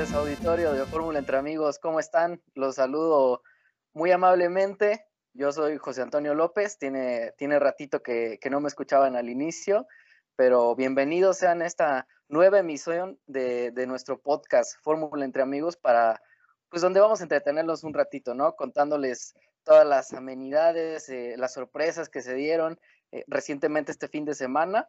noches, auditorio de Fórmula Entre Amigos. ¿Cómo están? Los saludo muy amablemente. Yo soy José Antonio López. Tiene, tiene ratito que, que no me escuchaban al inicio, pero bienvenidos sean a esta nueva emisión de, de nuestro podcast Fórmula Entre Amigos para, pues, donde vamos a entretenerlos un ratito, ¿no? Contándoles todas las amenidades, eh, las sorpresas que se dieron eh, recientemente este fin de semana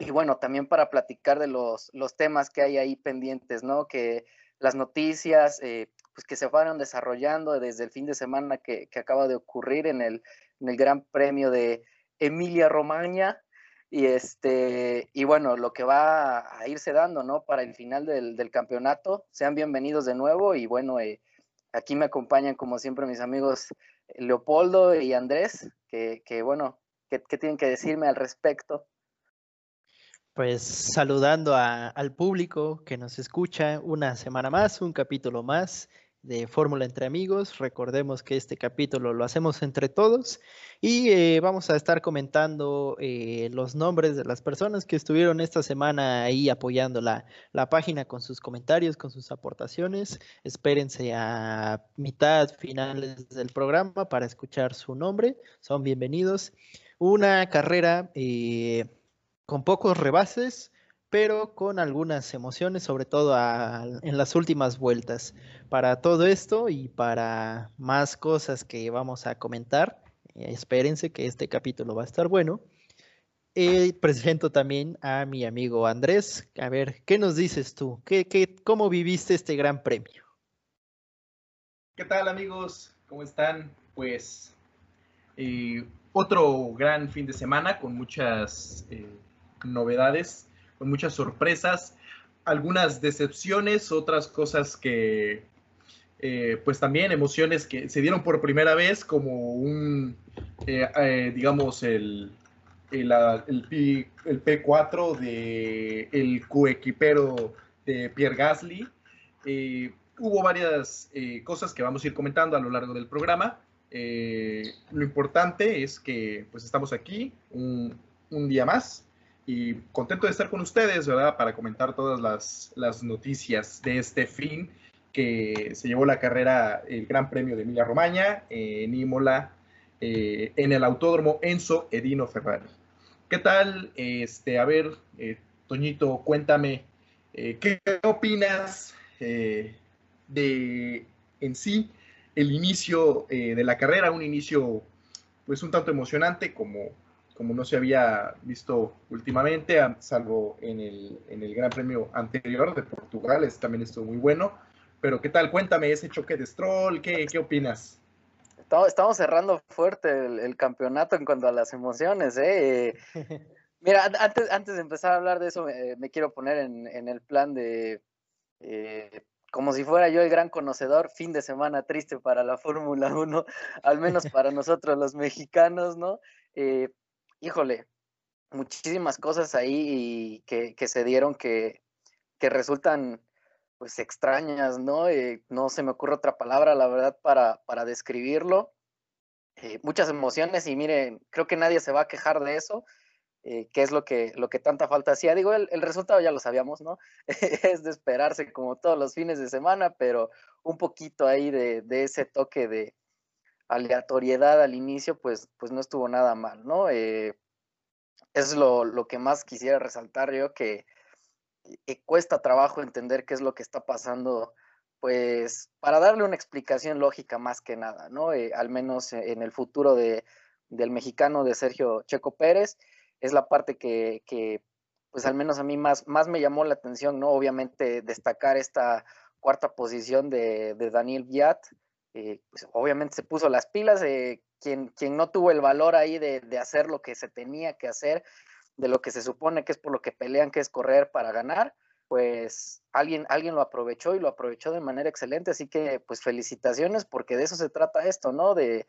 y bueno, también para platicar de los, los temas que hay ahí pendientes, ¿no? Que las noticias, eh, pues que se fueron desarrollando desde el fin de semana que, que acaba de ocurrir en el, en el Gran Premio de Emilia Romagna. Y, este, y bueno, lo que va a irse dando, ¿no? Para el final del, del campeonato. Sean bienvenidos de nuevo y bueno, eh, aquí me acompañan como siempre mis amigos Leopoldo y Andrés, que, que bueno, ¿qué, ¿qué tienen que decirme al respecto? Pues saludando a, al público que nos escucha una semana más, un capítulo más de Fórmula entre amigos. Recordemos que este capítulo lo hacemos entre todos y eh, vamos a estar comentando eh, los nombres de las personas que estuvieron esta semana ahí apoyando la, la, página con sus comentarios, con sus aportaciones. Espérense a mitad, finales del programa para escuchar su nombre. Son bienvenidos. Una carrera... Eh, con pocos rebases, pero con algunas emociones, sobre todo a, en las últimas vueltas. Para todo esto y para más cosas que vamos a comentar, eh, espérense que este capítulo va a estar bueno. Eh, presento también a mi amigo Andrés. A ver, ¿qué nos dices tú? ¿Qué, qué, ¿Cómo viviste este gran premio? ¿Qué tal amigos? ¿Cómo están? Pues eh, otro gran fin de semana con muchas novedades, con muchas sorpresas, algunas decepciones, otras cosas que, eh, pues también emociones que se dieron por primera vez, como un, eh, eh, digamos, el, el, el, P, el, P4 de el coequipero de Pierre Gasly. hubo varias cosas que vamos a ir comentando a lo largo del programa. lo importante es que pues estamos aquí un día más y contento de estar con ustedes, ¿verdad? Para comentar todas las, noticias de este fin que se llevó la carrera, el Gran Premio de Emilia Romagna en Imola, eh, en el Autódromo Enzo Edino Ferrari. ¿Qué tal? Este, a ver, eh, Toñito, cuéntame, eh, ¿qué opinas eh, de en sí el inicio de la carrera? Un inicio, pues, un tanto emocionante como como no se había visto últimamente, salvo en el, en el Gran Premio anterior de Portugal, ese también estuvo muy bueno. Pero ¿qué tal? Cuéntame ese choque de Stroll, ¿qué, qué opinas? Estamos cerrando fuerte el, el, campeonato en cuanto a las emociones. ¿eh? Mira, antes, antes de empezar a hablar de eso, me, me quiero poner en, en, el plan de, eh, como si fuera yo el gran conocedor, fin de semana triste para la Fórmula 1, al menos para nosotros los mexicanos, ¿no? Eh, híjole, muchísimas cosas ahí que, que se dieron que, que, resultan pues extrañas, ¿no? Eh, no se me ocurre otra palabra, la verdad, para, para describirlo. Eh, muchas emociones y miren, creo que nadie se va a quejar de eso, eh, que es lo que, lo que tanta falta hacía. Digo, el, el resultado ya lo sabíamos, ¿no? es de esperarse como todos los fines de semana, pero un poquito ahí de, de ese toque de, aleatoriedad al inicio, pues, pues no estuvo nada mal, ¿no? Eh, es lo, lo, que más quisiera resaltar yo, que, cuesta trabajo entender qué es lo que está pasando, pues para darle una explicación lógica más que nada, ¿no? Eh, al menos en el futuro de, del mexicano de Sergio Checo Pérez, es la parte que, que, pues al menos a mí más, más me llamó la atención, ¿no? Obviamente destacar esta cuarta posición de, de Daniel Viat, eh, pues obviamente se puso las pilas, quien, quien, no tuvo el valor ahí de, de, hacer lo que se tenía que hacer, de lo que se supone que es por lo que pelean, que es correr para ganar, pues alguien, alguien lo aprovechó y lo aprovechó de manera excelente, así que pues felicitaciones porque de eso se trata esto, ¿no? De,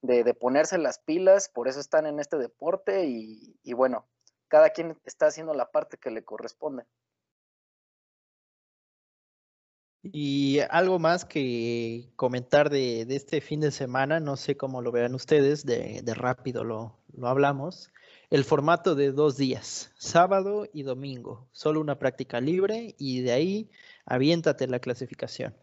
de, ponerse las pilas, por eso están en este deporte y bueno, cada quien está haciendo la parte que le corresponde. Y algo más que comentar de, este fin de semana, no sé cómo lo vean ustedes, de, de rápido lo, lo, hablamos. El formato de dos días, sábado y domingo, solo una práctica libre y de ahí aviéntate la clasificación.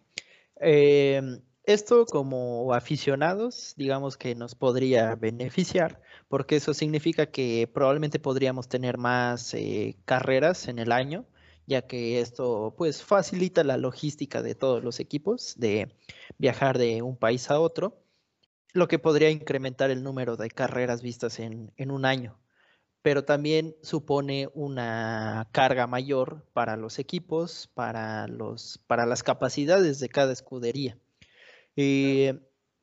Em, esto como aficionados, digamos que nos podría beneficiar, porque eso significa que probablemente podríamos tener más eh, carreras en el año, ya que esto pues facilita la logística de todos los equipos de viajar de un país a otro, lo que podría incrementar el número de carreras vistas en, en un año pero también supone una carga mayor para los equipos, para, los, para las capacidades de cada escudería. Eh,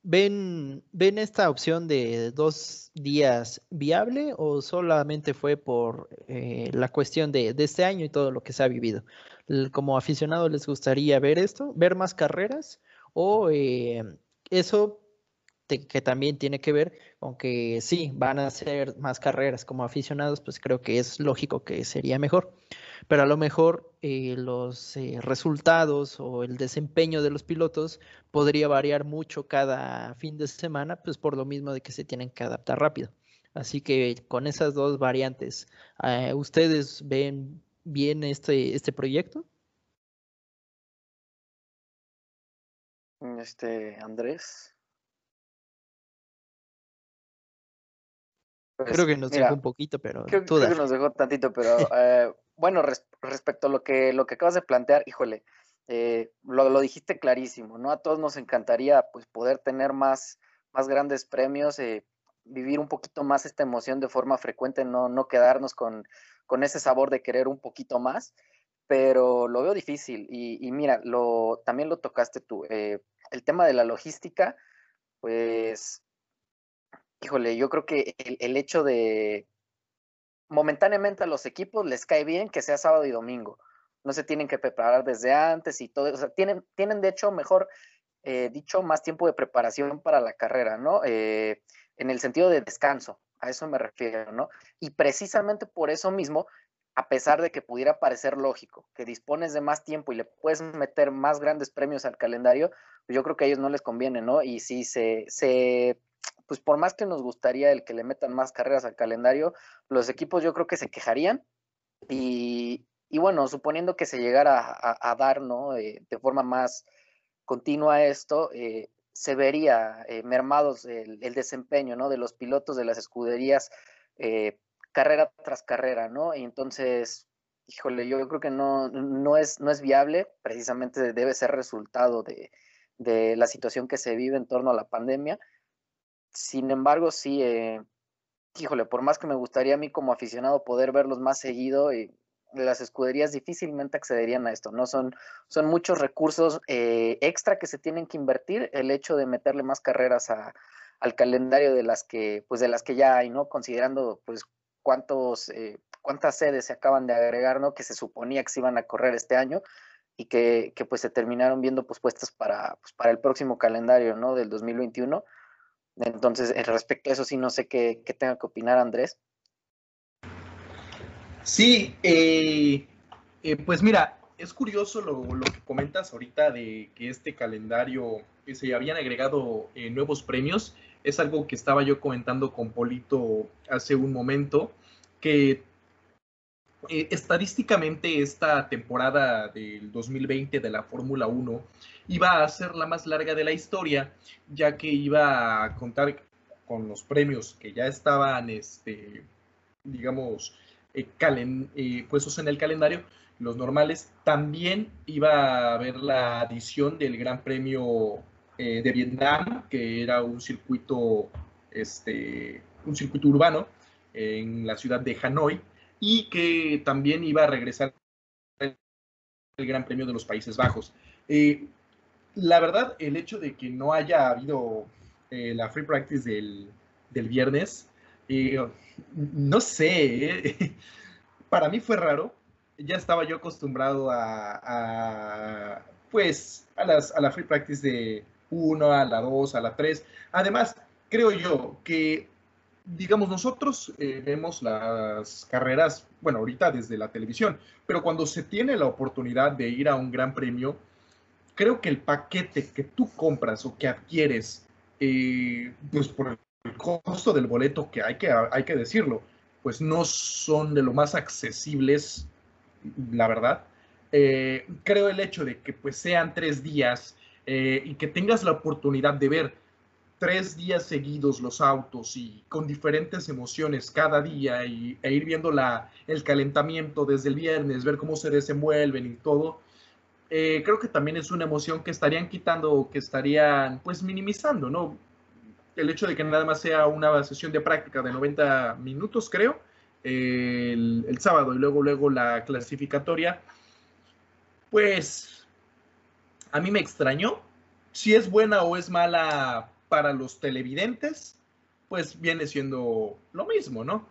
¿ven, ¿Ven esta opción de dos días viable o solamente fue por eh, la cuestión de, este año y todo lo que se ha vivido? ¿Como aficionado les gustaría ver esto, ver más carreras o eh, eso que también tiene que ver con que sí, van a ser más carreras como aficionados, pues creo que es lógico que sería mejor. Pero a lo mejor eh, los eh, resultados o el desempeño de los pilotos podría variar mucho cada fin de semana, pues por lo mismo de que se tienen que adaptar rápido. Así que con esas dos variantes, eh, ¿ustedes ven bien este, este proyecto? Este, Andrés. Pues, creo que nos dejó un poquito, pero creo, que nos dejó tantito, pero eh, bueno, respecto a lo que, lo que acabas de plantear, híjole, eh, lo, lo, dijiste clarísimo, ¿no? A todos nos encantaría pues poder tener más, más grandes premios, eh, vivir un poquito más esta emoción de forma frecuente, no, no quedarnos con, con ese sabor de querer un poquito más, pero lo veo difícil y, y mira, lo, también lo tocaste tú, el tema de la logística, pues híjole, yo creo que el, hecho de momentáneamente a los equipos les cae bien que sea sábado y domingo. No se tienen que preparar desde antes y todo. O sea, tienen, tienen de hecho, mejor eh, dicho, más tiempo de preparación para la carrera, ¿no? Eh, en el sentido de descanso, a eso me refiero, ¿no? Y precisamente por eso mismo, a pesar de que pudiera parecer lógico que dispones de más tiempo y le puedes meter más grandes premios al calendario, pues yo creo que a ellos no les conviene, ¿no? Y si se, se pues por más que nos gustaría el que le metan más carreras al calendario, los equipos yo creo que se quejarían y, bueno, suponiendo que se llegara a, dar, ¿no? Eh, de forma más continua esto, eh, se vería eh, mermados el, desempeño, ¿no? De los pilotos de las escuderías carrera tras carrera, ¿no? Y entonces, híjole, yo creo que no, no, es, no es viable, precisamente debe ser resultado de, de la situación que se vive en torno a la pandemia sin embargo, sí, eh, híjole, por más que me gustaría a mí como aficionado poder verlos más seguido, y las escuderías difícilmente accederían a esto, ¿no? Son, son muchos recursos eh, extra que se tienen que invertir, el hecho de meterle más carreras al calendario de las que, pues de las que ya hay, ¿no? Considerando, pues, cuántos, eh, cuántas sedes se acaban de agregar, ¿no? Que se suponía que se iban a correr este año y que, que pues se terminaron viendo pospuestas para, pues, para el próximo calendario, ¿no? Del 2021 entonces, respecto a eso, sí no sé qué, tenga que opinar Andrés. Sí, eh, eh, pues mira, es curioso lo, que comentas ahorita de que este calendario se habían agregado eh, nuevos premios. Es algo que estaba yo comentando con Polito hace un momento, que estadísticamente esta temporada del 2020 de la Fórmula 1 iba a ser la más larga de la historia, ya que iba a contar con los premios que ya estaban, este, digamos, eh, eh, puestos en el calendario, los normales, también iba a haber la adición del Gran Premio eh, de Vietnam, que era un circuito, este, un circuito urbano en la ciudad de Hanoi, y que también iba a regresar el Gran Premio de los Países Bajos la verdad, el hecho de que no haya habido eh, la free practice del, viernes, eh, no sé, eh, para mí fue raro. Ya estaba yo acostumbrado a, pues, a, las, a la free practice de 1, a la 2, a la 3. Además, creo yo que, digamos, nosotros vemos las carreras, bueno, ahorita desde la televisión, pero cuando se tiene la oportunidad de ir a un gran premio, creo que el paquete que tú compras o que adquieres, eh, pues por el costo del boleto, que hay, que hay que decirlo, pues no son de lo más accesibles, la verdad. Eh, creo el hecho de que pues sean tres días eh, y que tengas la oportunidad de ver tres días seguidos los autos y con diferentes emociones cada día y, e ir viendo la, el calentamiento desde el viernes, ver cómo se desenvuelven y todo, eh, creo que también es una emoción que estarían quitando o que estarían pues minimizando, ¿no? El hecho de que nada más sea una sesión de práctica de 90 minutos, creo, el, el sábado y luego, luego la clasificatoria, pues a mí me extrañó. Si es buena o es mala para los televidentes, pues viene siendo lo mismo, ¿no?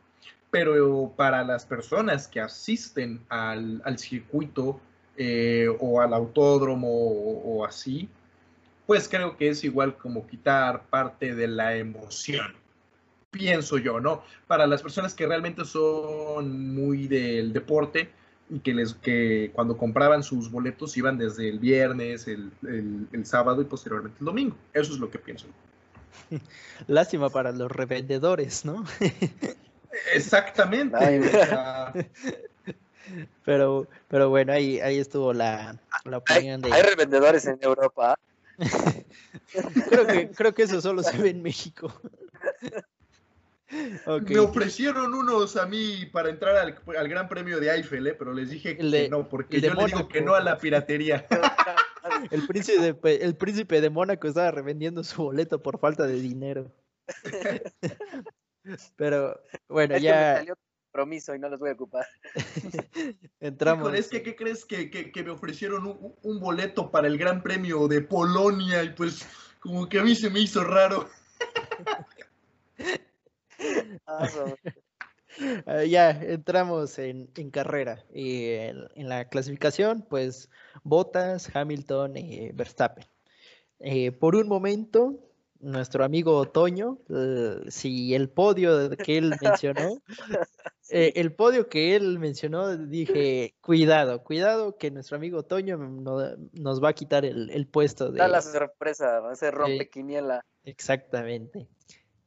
Pero para las personas que asisten al, circuito eh, o al autódromo o, o así, pues creo que es igual como quitar parte de la emoción. Pienso yo, ¿no? Para las personas que realmente son muy del deporte, y que les que cuando compraban sus boletos iban desde el viernes, el, el, sábado y posteriormente el domingo. Eso es lo que pienso. Lástima para los revendedores, ¿no? Exactamente. Pero, pero bueno, ahí, ahí estuvo la, la opinión de. Hay revendedores en Europa. creo que, creo que eso solo se ve en México. Me ofrecieron unos a mí para entrar al, Gran Premio de Eiffel, ¿eh? pero les dije que no, porque yo le digo que no a la piratería. el, príncipe, el príncipe de Mónaco estaba revendiendo su boleto por falta de dinero. pero bueno, ya. me compromiso y no los voy a ocupar. Entramos. es que, ¿qué crees que, que, me ofrecieron un, un boleto para el Gran Premio de Polonia? Y pues, como que a mí se me hizo raro. Ah, ah, ya entramos en, carrera y en, la clasificación, pues Bottas, Hamilton y Verstappen. Eh, por un momento, nuestro amigo Otoño, si el podio que él mencionó, eh, el podio que él mencionó, dije, cuidado, cuidado, que nuestro amigo Otoño nos va a quitar el, puesto de... Da la sorpresa, va a ser rompequiniela. exactamente.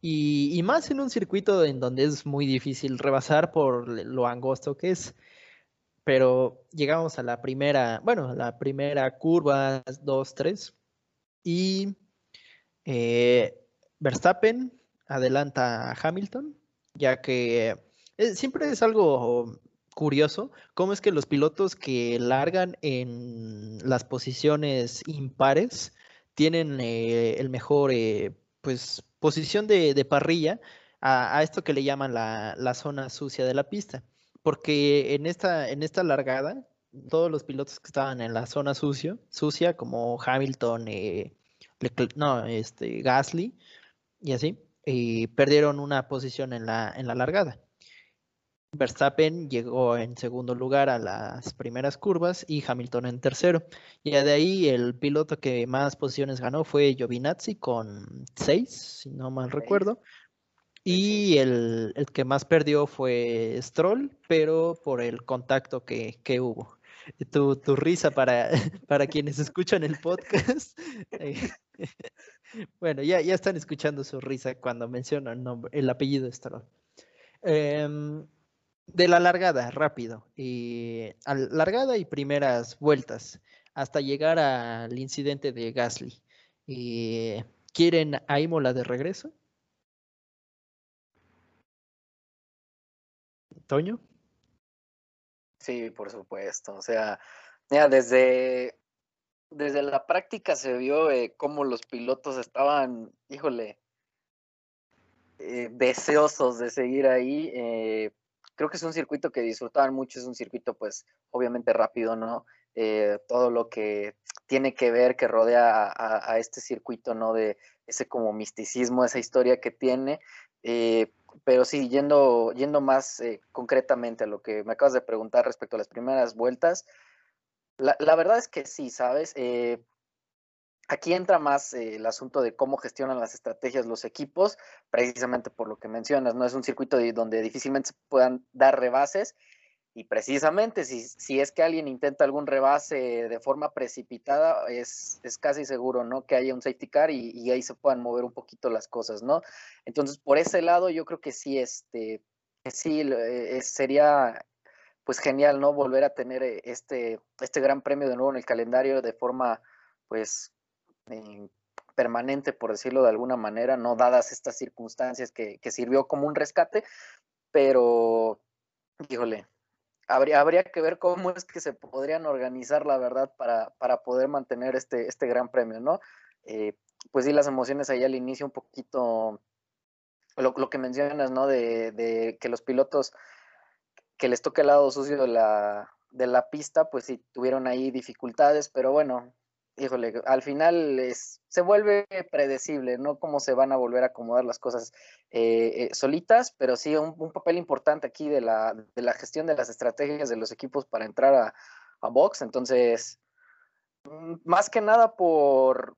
Y, más en un circuito en donde es muy difícil rebasar por lo angosto que es. Pero llegamos a la primera, bueno, la primera curva, 2, 3. Y eh, Verstappen adelanta a Hamilton, ya que eh, siempre es algo curioso cómo es que los pilotos que largan en las posiciones impares tienen eh, el mejor pues posición de, parrilla a, esto que le llaman la, zona sucia de la pista. Porque en esta, en esta largada, todos los pilotos que estaban en la zona sucio, sucia, como Hamilton, eh, no, este, Gasly y así, eh, perdieron una posición en la, en la largada. Verstappen llegó en segundo lugar a las primeras curvas y Hamilton en tercero. Y de ahí el piloto que más posiciones ganó fue Giovinazzi con seis, si no mal recuerdo. Y el, que más perdió fue Stroll, pero por el contacto que, hubo. Tu, tu, risa para, para quienes escuchan el podcast. Eh, bueno, ya, ya están escuchando su risa cuando menciono el, nombre, el apellido Stroll. Em, de la largada, rápido. Y largada y primeras vueltas hasta llegar al incidente de Gasly. ¿Quieren a Imola de regreso? ¿Toño? Sí, por supuesto. O sea, ya desde, desde la práctica se vio eh, cómo los pilotos estaban, híjole, eh, deseosos de seguir ahí. Eh, creo que es un circuito que disfrutaban mucho, es un circuito pues obviamente rápido, ¿no? Eh, todo lo que tiene que ver, que rodea a, este circuito, ¿no? De ese como misticismo, esa historia que tiene. Eh, pero sí, yendo, yendo más concretamente a lo que me acabas de preguntar respecto a las primeras vueltas, la, verdad es que sí, ¿sabes? Aquí entra más eh, el asunto de cómo gestionan las estrategias los equipos, precisamente por lo que mencionas, ¿no? Es un circuito donde difícilmente se puedan dar rebases y precisamente si, si, es que alguien intenta algún rebase de forma precipitada, es, es casi seguro, ¿no? Que haya un safety car y, ahí se puedan mover un poquito las cosas, ¿no? Entonces, por ese lado, yo creo que sí, este, sí, eh, sería pues genial, ¿no? Volver a tener eh, este, este gran premio de nuevo en el calendario de forma, pues, eh, permanente, por decirlo de alguna manera, no dadas estas circunstancias que, que sirvió como un rescate, pero, híjole, habría, habría que ver cómo es que se podrían organizar, la verdad, para, para poder mantener este, este gran premio, ¿no? Eh, pues sí, las emociones ahí al inicio un poquito, lo, lo que mencionas, ¿no? De, de, que los pilotos que les toque el lado sucio de la, de la pista, pues sí tuvieron ahí dificultades, pero bueno, híjole, al final es, se vuelve predecible, ¿no? Cómo se van a volver a acomodar las cosas eh, eh, solitas, pero sí un, un, papel importante aquí de la, de la gestión de las estrategias de los equipos para entrar a, a box. Entonces, mm, más que nada por,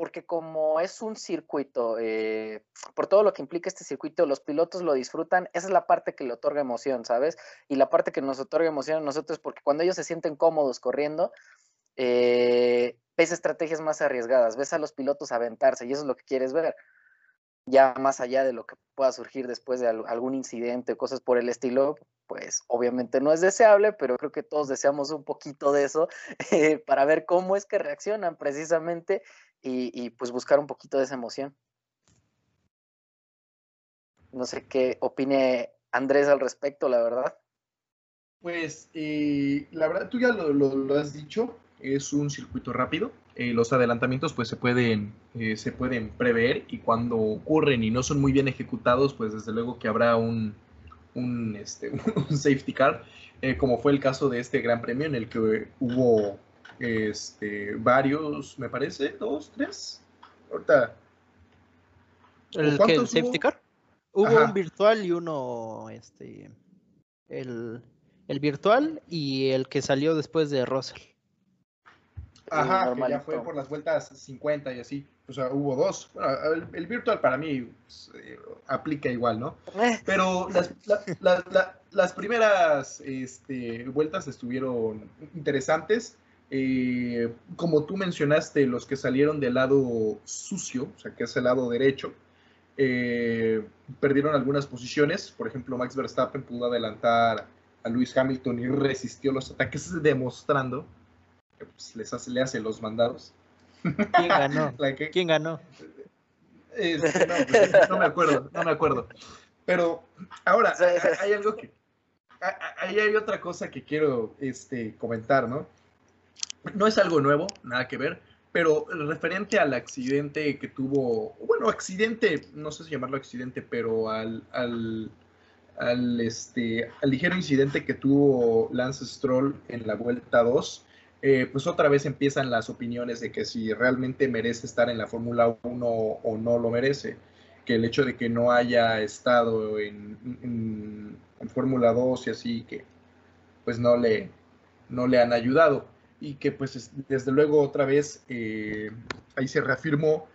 porque como es un circuito, eh, por todo lo que implica este circuito, los pilotos lo disfrutan, esa es la parte que le otorga emoción, ¿sabes? Y la parte que nos otorga emoción a nosotros, porque cuando ellos se sienten cómodos corriendo, eh, ves estrategias más arriesgadas, ves a los pilotos aventarse y eso es lo que quieres ver, ya más allá de lo que pueda surgir después de algún incidente o cosas por el estilo, pues obviamente no es deseable, pero creo que todos deseamos un poquito de eso eh, para ver cómo es que reaccionan precisamente y, pues buscar un poquito de esa emoción. No sé qué opine Andrés al respecto, la verdad. Pues eh, la verdad, tú ya lo, has dicho, es un circuito rápido. Eh, los adelantamientos pues se pueden, eh, se pueden prever y cuando ocurren y no son muy bien ejecutados, pues desde luego que habrá un, un, este, un safety car, como fue el caso de este gran premio en el que hubo este, varios, me parece, dos, tres. Ahorita. ¿El, que, el safety car? Hubo Ajá. un virtual y uno, este, el, el virtual y el que salió después de Russell. Ajá, que ya fue por las vueltas 50 y así. O sea, hubo dos. Bueno, el, el, virtual para mí pues, eh, aplica igual, ¿no? Pero las, la, la, la, las primeras este, vueltas estuvieron interesantes. Eh, como tú mencionaste, los que salieron del lado sucio, o sea, que es el lado derecho, eh, perdieron algunas posiciones. Por ejemplo, Max Verstappen pudo adelantar a Lewis Hamilton y resistió los ataques, demostrando que pues, les hace, le hace los mandados. ¿Quién ganó? que, ¿Quién ganó? Este, no, pues, no, me acuerdo, no me acuerdo. Pero ahora, hay algo que. Ahí hay otra cosa que quiero este, comentar, ¿no? No es algo nuevo, nada que ver, pero referente al accidente que tuvo, bueno, accidente, no sé si llamarlo accidente, pero al, al, al, este, al ligero incidente que tuvo Lance Stroll en la vuelta 2, eh, pues otra vez empiezan las opiniones de que si realmente merece estar en la Fórmula 1 o no lo merece, que el hecho de que no haya estado en, Fórmula 2 y así, que pues no le, no le han ayudado y que pues desde luego otra vez eh, ahí se reafirmó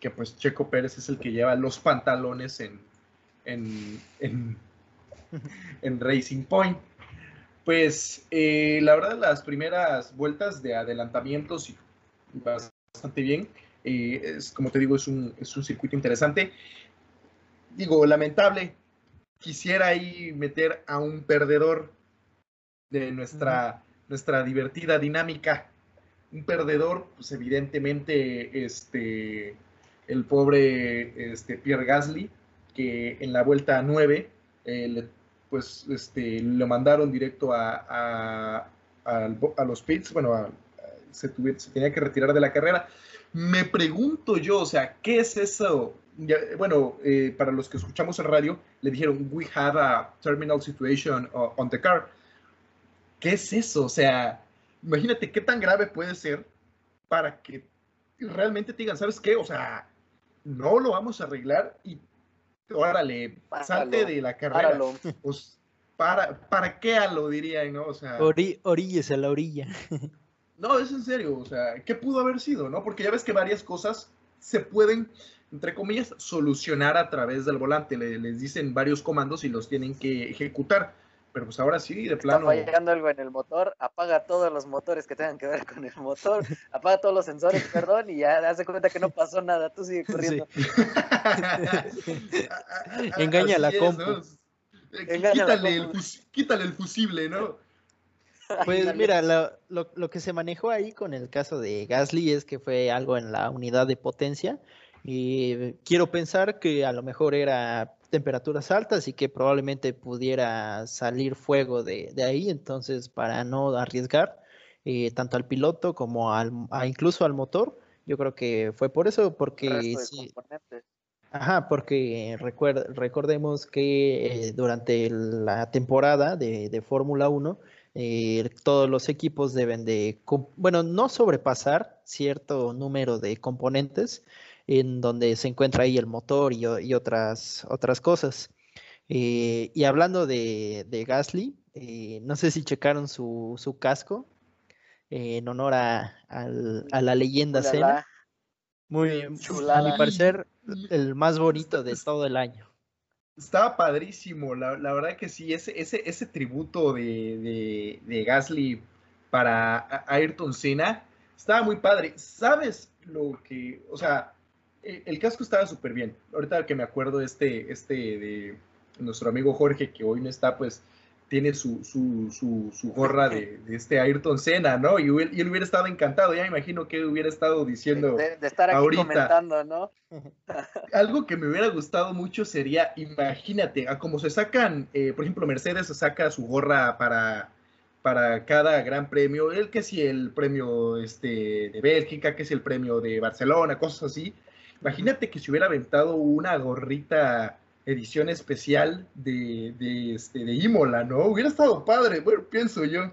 que pues Checo Pérez es el que lleva los pantalones en, en, en, en Racing Point. Pues eh, la verdad las primeras vueltas de adelantamientos bastante bien. Eh, es, como te digo, es un, es un circuito interesante. Digo, lamentable. Quisiera ahí meter a un perdedor de nuestra. Nuestra divertida dinámica. Un perdedor, pues evidentemente, este, el pobre este, Pierre Gasly, que en la vuelta 9 eh, pues este, lo mandaron directo a, a, los pits, bueno, a, se, tuviera, se, tenía que retirar de la carrera. Me pregunto yo, o sea, ¿qué es eso? Bueno, eh, para los que escuchamos el radio, le dijeron, we have a terminal situation on the car. ¿Qué es eso? O sea, imagínate qué tan grave puede ser para que realmente te digan, ¿sabes qué? O sea, no lo vamos a arreglar y órale, páralo, salte de la carrera. Páralo. Pues, para, ¿para qué a lo dirían, no? O sea. Ori, orillas a la orilla. no, es en serio, o sea, ¿qué pudo haber sido, no? Porque ya ves que varias cosas se pueden, entre comillas, solucionar a través del volante. Le, les dicen varios comandos y los tienen que ejecutar. Pero pues ahora sí, de plano. Está fallando algo en el motor, apaga todos los motores que tengan que ver con el motor, apaga todos los sensores, perdón, y ya hace cuenta que no pasó nada, tú sigue corriendo. Sí. Engaña la compu. Quítale el fusible, ¿no? Pues mira, lo, lo, que se manejó ahí con el caso de Gasly es que fue algo en la unidad de potencia y quiero pensar que a lo mejor era temperaturas altas y que probablemente pudiera salir fuego de, ahí, entonces para no arriesgar eh, tanto al piloto como al, incluso al motor, yo creo que fue por eso, porque sí, Ajá, porque recordemos que eh, durante la temporada de, de Fórmula 1, eh, todos los equipos deben de, bueno, no sobrepasar cierto número de componentes en donde se encuentra ahí el motor y, otras, otras cosas. Eh, y hablando de, Gasly, eh, no sé si checaron su, casco en honor a, la leyenda Cena. Muy, a mi parecer, el más bonito de todo el año. Estaba padrísimo, la, la, verdad que sí, ese, ese, ese tributo de, de, Gasly para Ayrton Senna estaba muy padre. ¿Sabes lo que, o sea, el, el casco estaba súper bien. Ahorita que me acuerdo este, este de nuestro amigo Jorge, que hoy no está, pues tiene su, su, su, su gorra de, de, este Ayrton Senna, ¿no? Y, y, él hubiera estado encantado, ya me imagino que hubiera estado diciendo de, estar aquí ahorita, comentando, ¿no? algo que me hubiera gustado mucho sería, imagínate, a como se sacan, eh, por ejemplo, Mercedes saca su gorra para, para cada gran premio, el que si el premio este, de Bélgica, que es el premio de Barcelona, cosas así. Imagínate que se hubiera aventado una gorrita edición especial de, de, este, de Imola, ¿no? Hubiera estado padre, bueno, pienso yo.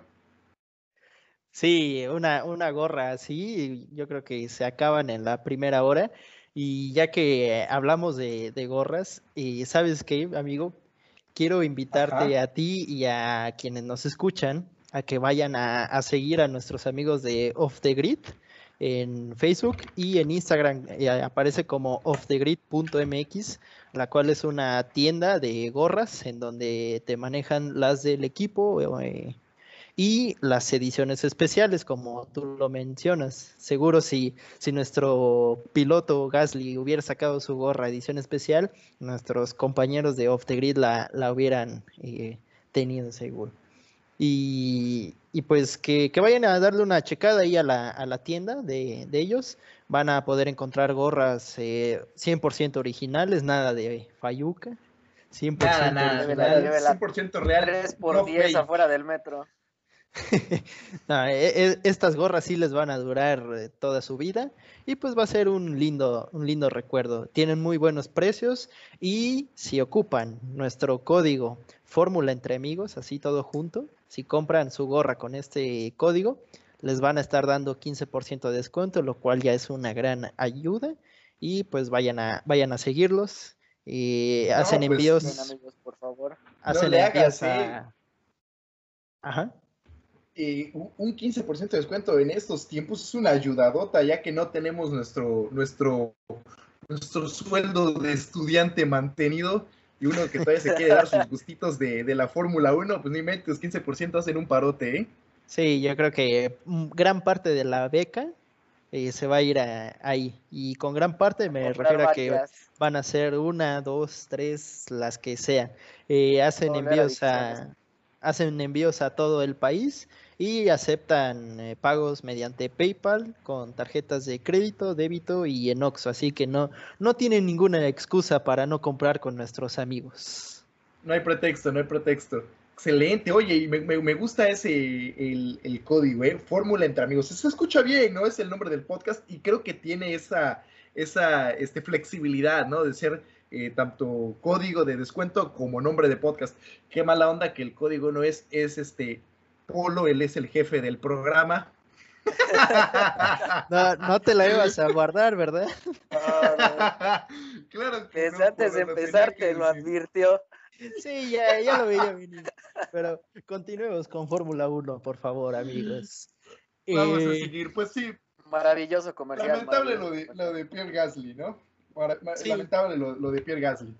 Sí, una, una gorra así, yo creo que se acaban en la primera hora. Y ya que hablamos de, de gorras, y ¿sabes qué, amigo? Quiero invitarte a ti y a quienes nos escuchan a que vayan a, a seguir a nuestros amigos de Off the Grid en Facebook y en Instagram eh, aparece como offthegrid.mx, la cual es una tienda de gorras en donde te manejan las del equipo eh, y las ediciones especiales, como tú lo mencionas. Seguro si, si nuestro piloto Gasly hubiera sacado su gorra edición especial, nuestros compañeros de Off the Grid la, la hubieran eh, tenido seguro. Y, pues que, vayan a darle una checada ahí a la, a la tienda de, ellos. Van a poder encontrar gorras 100% eh, originales, nada de Fayuca. 100% nada, nada, 100% real. 3 por 10 afuera del metro. E, e, estas gorras sí les van a durar eh, toda su vida y pues va a ser un lindo, un lindo recuerdo. Tienen muy buenos precios y si ocupan nuestro código fórmula entre amigos, así todo junto, si compran su gorra con este código, les van a estar dando 15% de descuento, lo cual ya es una gran ayuda y pues vayan a, vayan a seguirlos. Y hacen pues, envíos. por favor. Hacen envíos a. Ajá un 15% de descuento en estos tiempos es una ayudadota, ya que no tenemos nuestro, nuestro, nuestro sueldo de estudiante mantenido y uno que todavía se quiere dar sus gustitos de, la Fórmula 1, pues ni metes 15% hacen un parote, ¿eh? Sí, yo creo que gran parte de la beca eh, se va a ir ahí. Y con gran parte me refiero a que van a ser una, dos, tres, las que sean. Eh, hacen envíos a hacen envíos a todo el país y aceptan eh, pagos mediante PayPal con tarjetas de crédito, débito y en así que no, no tienen ninguna excusa para no comprar con nuestros amigos. No hay pretexto, no hay pretexto. Excelente, oye, y me, gusta ese, el, código, ¿eh? Fórmula entre amigos. Se escucha bien, ¿no? Es el nombre del podcast y creo que tiene esa, esa este, flexibilidad, ¿no? De ser eh, tanto código de descuento como nombre de podcast. Qué mala onda que el código no es, es este Polo, él es el jefe del programa. No, te la ibas a guardar, ¿verdad? claro que antes de empezar te lo advirtió. Sí, ya, ya lo veía venir. Pero continuemos con Fórmula 1, por favor, amigos. Vamos a eh, seguir, pues sí. Maravilloso comercial. Lamentable lo de, lo de Pierre Gasly, ¿no? Lamentable lo, lo de Pierre Gasly.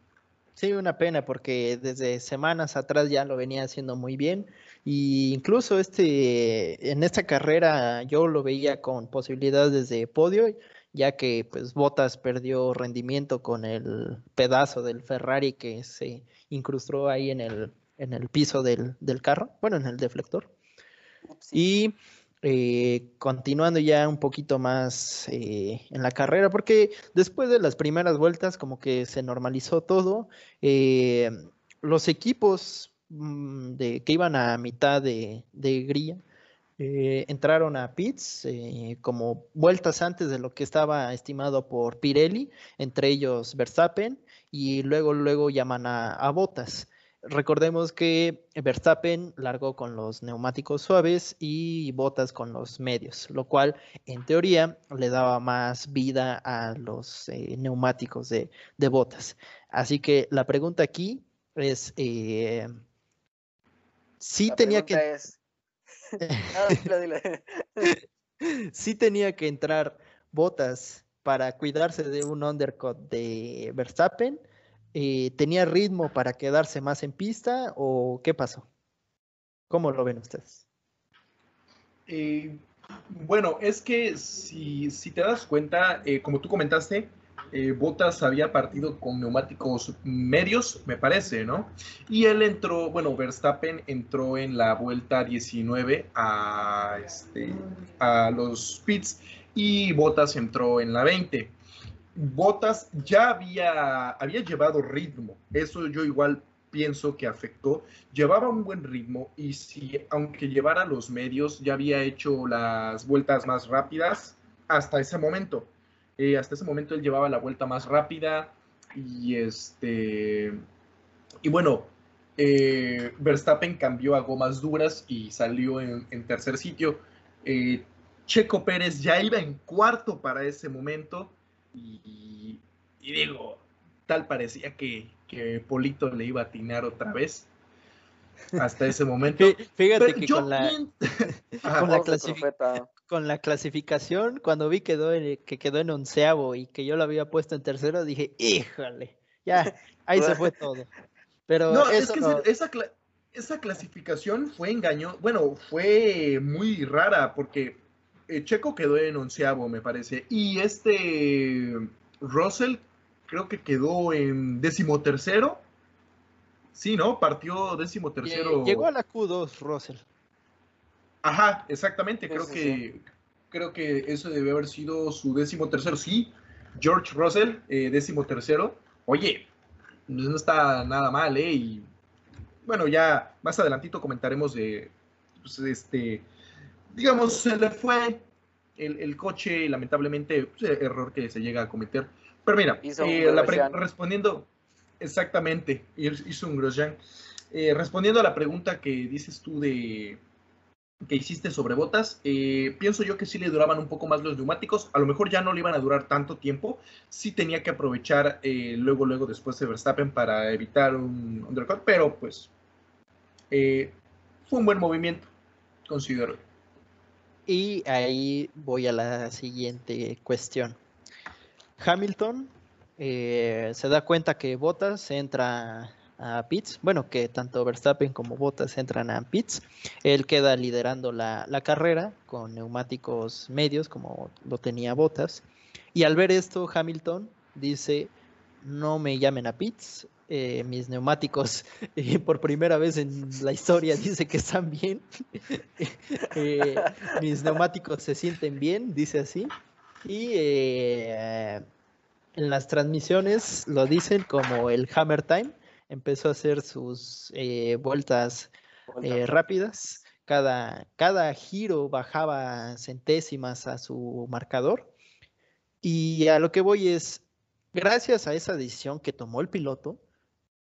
Sí, una pena porque desde semanas atrás ya lo venía haciendo muy bien y incluso este en esta carrera yo lo veía con posibilidades de podio ya que pues Bottas perdió rendimiento con el pedazo del Ferrari que se incrustó ahí en el, en el piso del, carro, bueno, en el deflector. Y eh, continuando ya un poquito más eh, en la carrera, porque después de las primeras vueltas como que se normalizó todo, eh, los equipos de, que iban a mitad de, de grilla, eh, entraron a pits eh, como vueltas antes de lo que estaba estimado por Pirelli, entre ellos Verstappen, y luego, luego llaman a, a Botas. Recordemos que Verstappen largó con los neumáticos suaves y Botas con los medios, lo cual en teoría le daba más vida a los eh, neumáticos de, de, Botas. Así que la pregunta aquí es, si tenía que... sí tenía que entrar botas para cuidarse de un undercut de Verstappen. Eh, ¿Tenía ritmo para quedarse más en pista o qué pasó? ¿Cómo lo ven ustedes? Eh, bueno, es que si, si, te das cuenta, eh, como tú comentaste, eh, Bottas había partido con neumáticos medios, me parece, ¿no? Y él entró, bueno, Verstappen entró en la vuelta 19 a, este, a los pits y Bottas entró en la 20. Bottas ya había, había llevado ritmo, eso yo igual pienso que afectó, llevaba un buen ritmo y si aunque llevara los medios ya había hecho las vueltas más rápidas hasta ese momento. Eh, hasta ese momento él llevaba la vuelta más rápida y este y bueno, eh, Verstappen cambió a gomas duras y salió en, tercer sitio. Eh, Checo Pérez ya iba en cuarto para ese momento y, digo, tal parecía que, Polito le iba a atinar otra vez hasta ese momento. Fíjate que con la, con la clasificación con la clasificación, cuando vi quedó que quedó en onceavo y que yo lo había puesto en tercero, dije, híjole, ya, ahí se fue todo. Pero no, es que esa, esa, clasificación fue engaño, bueno, fue muy rara porque eh, Checo quedó en onceavo, me parece, y este Russell creo que quedó en decimotercero. Sí, ¿no? Partió décimo tercero. Llegó a la Q2, Russell. Ajá, exactamente. Creo que creo que eso debe haber sido su décimo tercero. Sí, George Russell, eh, décimo tercero. Oye, no está nada mal, ¿eh? Y bueno, ya más adelantito comentaremos de, pues, este, digamos, se le fue el, coche, lamentablemente, pues, error que se llega a cometer. Pero mira, eh, respondiendo, exactamente, hizo un Grosjean. Eh, respondiendo a la pregunta que dices tú de que hiciste sobre botas, eh, pienso yo que sí le duraban un poco más los neumáticos, a lo mejor ya no le iban a durar tanto tiempo, sí tenía que aprovechar eh, luego, luego después de Verstappen para evitar un undercut, pero pues eh, fue un buen movimiento, considero. Y ahí voy a la siguiente cuestión. Hamilton se da cuenta que Bottas entra a pits, bueno, que tanto Verstappen como Bottas entran a pits, él queda liderando la, carrera con neumáticos medios como lo tenía Bottas, y al ver esto Hamilton dice, no me llamen a pits, eh, mis neumáticos eh, por primera vez en la historia dice que están bien, eh, mis neumáticos se sienten bien, dice así, y en las transmisiones lo dicen como el Hammer Time, empezó a hacer sus eh, vueltas eh, rápidas. Cada, cada giro bajaba centésimas a su marcador. Y a lo que voy es, gracias a esa decisión que tomó el piloto,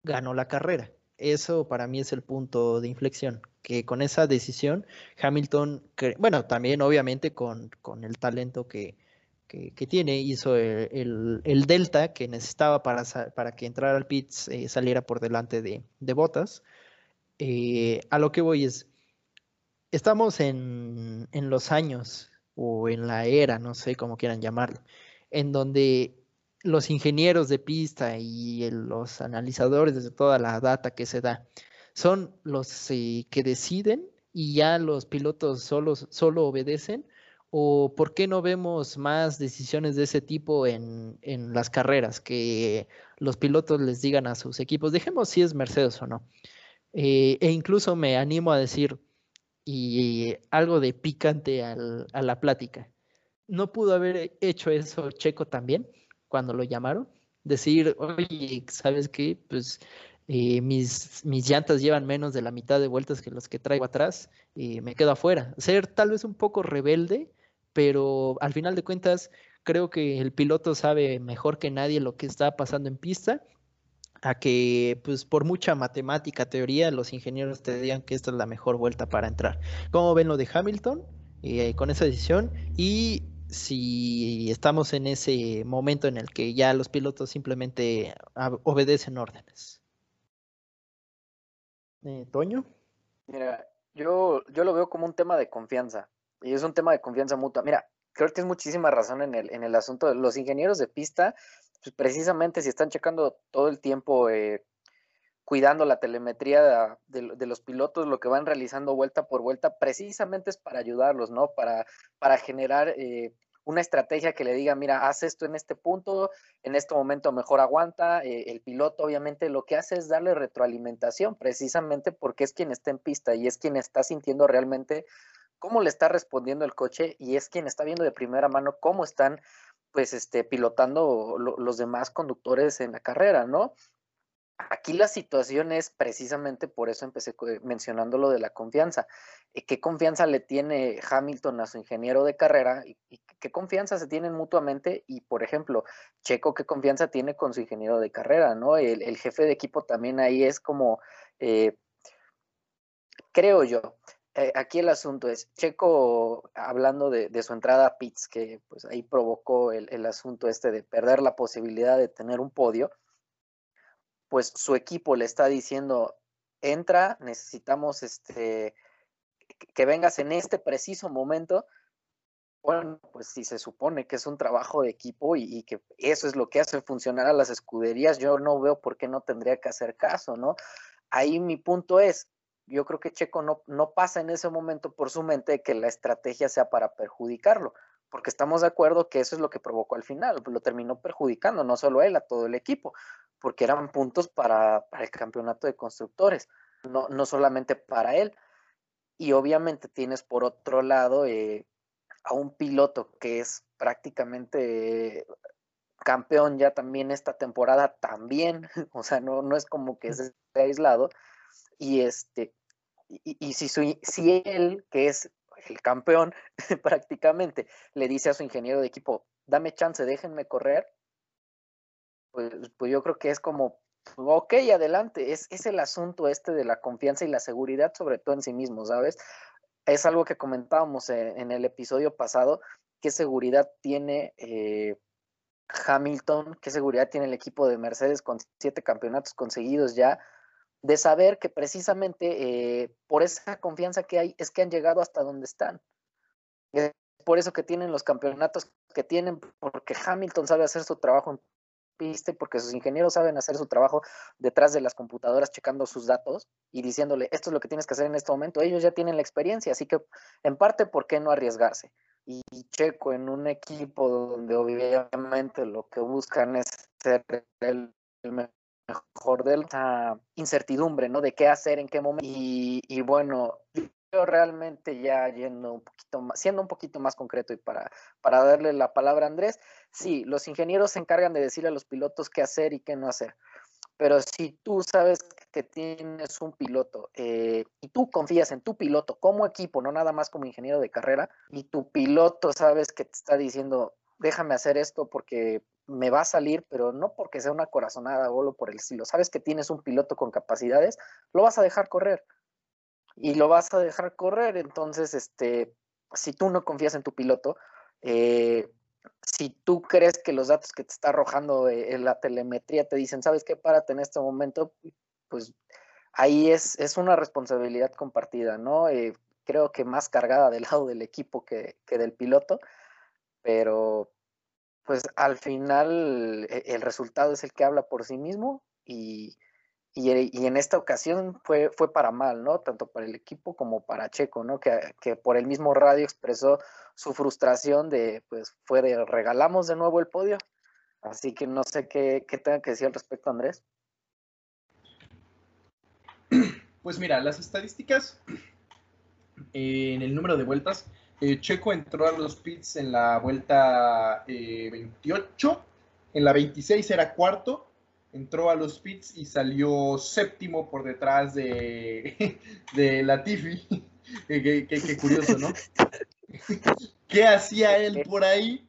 ganó la carrera. Eso para mí es el punto de inflexión, que con esa decisión Hamilton, bueno, también obviamente con, con el talento que, que, tiene, hizo el, Delta que necesitaba para, para que entrara al pits eh, saliera por delante de, de Botas. Eh, a lo que voy es, estamos en, en, los años o en la era, no sé cómo quieran llamarlo, en donde los ingenieros de pista y los analizadores de toda la data que se da son los eh, que deciden y ya los pilotos solo, solo obedecen ¿O por qué no vemos más decisiones de ese tipo en, las carreras? Que los pilotos les digan a sus equipos, dejemos si es Mercedes o no. Eh, e incluso me animo a decir, y algo de picante a la plática, ¿no pudo haber hecho eso Checo también cuando lo llamaron? Decir, oye, ¿sabes qué? Pues eh, mis, mis llantas llevan menos de la mitad de vueltas que los que traigo atrás, y me quedo afuera. Ser tal vez un poco rebelde, pero al final de cuentas creo que el piloto sabe mejor que nadie lo que está pasando en pista, a que pues por mucha matemática, teoría, los ingenieros te digan que esta es la mejor vuelta para entrar. ¿Cómo ven lo de Hamilton eh, con esa decisión? Y si estamos en ese momento en el que ya los pilotos simplemente obedecen órdenes. Eh, Toño. Mira, yo, yo lo veo como un tema de confianza. Y es un tema de confianza mutua. Mira, creo que tienes muchísima razón en el, en el asunto de los ingenieros de pista, pues precisamente si están checando todo el tiempo, eh, cuidando la telemetría de, de, los pilotos, lo que van realizando vuelta por vuelta, precisamente es para ayudarlos, ¿no? Para, para generar eh, una estrategia que le diga, mira, haz esto en este punto, en este momento mejor aguanta. Eh, el piloto obviamente lo que hace es darle retroalimentación, precisamente porque es quien está en pista y es quien está sintiendo realmente cómo le está respondiendo el coche y es quien está viendo de primera mano cómo están pues este pilotando los demás conductores en la carrera, ¿no? Aquí la situación es precisamente por eso empecé mencionando lo de la confianza. Eh, ¿Qué confianza le tiene Hamilton a su ingeniero de carrera qué confianza se tienen mutuamente? Y, por ejemplo, Checo, ¿qué confianza tiene con su ingeniero de carrera? ¿no? El, jefe de equipo también ahí es como, eh, creo yo, eh, aquí el asunto es, Checo, hablando de, su entrada a Pitts, que pues ahí provocó el, asunto este de perder la posibilidad de tener un podio, pues su equipo le está diciendo, entra, necesitamos este, que vengas en este preciso momento. Bueno, pues si se supone que es un trabajo de equipo y, que eso es lo que hace funcionar a las escuderías, yo no veo por qué no tendría que hacer caso, ¿no? Ahí mi punto es, yo creo que Checo no, no pasa en ese momento por su mente que la estrategia sea para perjudicarlo, porque estamos de acuerdo que eso es lo que provocó al final, lo terminó perjudicando, no solo él, a todo el equipo porque eran puntos para, el campeonato de constructores, no, no, solamente para él. Y obviamente tienes por otro lado eh, a un piloto que es prácticamente campeón ya también esta temporada también, o sea, no, no es como que esté aislado. Y este, y, si, si él, que es el campeón prácticamente, le dice a su ingeniero de equipo, dame chance, déjenme correr, pues, pues yo creo que es como, ok, adelante, es, es el asunto este de la confianza y la seguridad, sobre todo en sí mismo, ¿sabes? Es algo que comentábamos en, el episodio pasado, qué seguridad tiene eh, Hamilton, qué seguridad tiene el equipo de Mercedes con siete campeonatos conseguidos ya, de saber que precisamente eh, por esa confianza que hay es que han llegado hasta donde están. Es por eso que tienen los campeonatos que tienen, porque Hamilton sabe hacer su trabajo en piste porque sus ingenieros saben hacer su trabajo detrás de las computadoras checando sus datos y diciéndole esto es lo que tienes que hacer en este momento. Ellos ya tienen la experiencia, así que en parte, ¿por qué no arriesgarse? Y Checo en un equipo donde obviamente lo que buscan es ser el, mejor de la incertidumbre, ¿no? De qué hacer, en qué momento. Y, bueno, realmente ya yendo un poquito más, siendo un poquito más concreto y para, para darle la palabra a Andrés, sí, los ingenieros se encargan de decirle a los pilotos qué hacer y qué no hacer. Pero si tú sabes que tienes un piloto eh, y tú confías en tu piloto como equipo, no nada más como ingeniero de carrera, y tu piloto sabes que te está diciendo, déjame hacer esto porque me va a salir, pero no porque sea una corazonada o lo por el estilo. Sabes que tienes un piloto con capacidades, lo vas a dejar correr y lo vas a dejar correr. Entonces, este, si tú no confías en tu piloto, eh, si tú crees que los datos que te está arrojando eh, en la telemetría te dicen, ¿sabes qué? Párate en este momento, pues ahí es, es una responsabilidad compartida, ¿no? Eh, creo que más cargada del lado del equipo que, que, del piloto, pero pues al final el resultado es el que habla por sí mismo y, y, en esta ocasión fue, fue para mal, ¿no? Tanto para el equipo como para Checo, ¿no? Que, que por el mismo radio expresó su frustración de, pues, fue de regalamos de nuevo el podio. Así que no sé qué, qué tenga que decir al respecto, Andrés. Pues mira, las estadísticas en el número de vueltas, eh, Checo entró a los pits en la vuelta 28, eh, en la 26 era cuarto, entró a los pits y salió séptimo por detrás de, de Latifi. qué, curioso, ¿no? ¿Qué hacía él por ahí?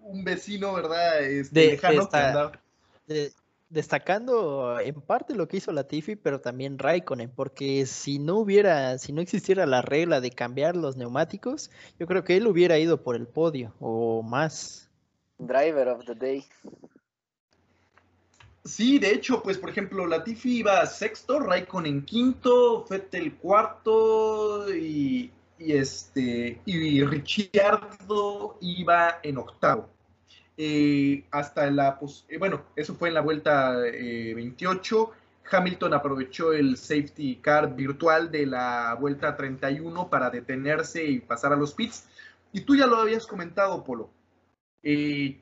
Un vecino, ¿verdad? Este, lejano destacando en parte lo que hizo Latifi, pero también Raikkonen, porque si no hubiera, si no existiera la regla de cambiar los neumáticos, yo creo que él hubiera ido por el podio o más. Driver of the day. Sí, de hecho, pues por ejemplo, Latifi iba sexto, Raikkonen quinto, Fettel cuarto y, y este y Ricciardo iba en octavo. Eh, hasta la, pues, bueno, eso fue en la vuelta 28. Eh, Hamilton aprovechó el safety car virtual de la vuelta 31 para detenerse y pasar a los pits. Y tú ya lo habías comentado, Polo.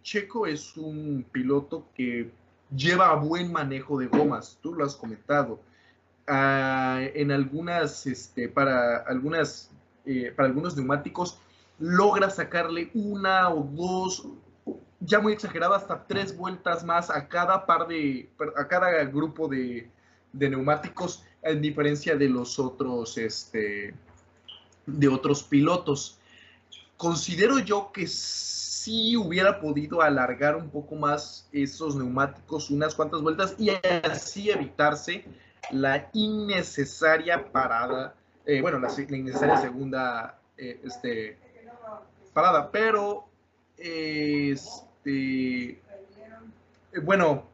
Checo es un piloto que lleva buen manejo de gomas, tú lo has comentado. Ah, en algunas, este, para algunas, para algunos neumáticos logra sacarle una o dos ya muy exagerado, hasta tres vueltas más a cada par de, a cada grupo de, neumáticos, en diferencia de los otros, este, de otros pilotos. Considero yo que sí hubiera podido alargar un poco más esos neumáticos unas cuantas vueltas y así evitarse la innecesaria parada, eh, bueno, la, innecesaria segunda eh, este, parada, pero es este, bueno,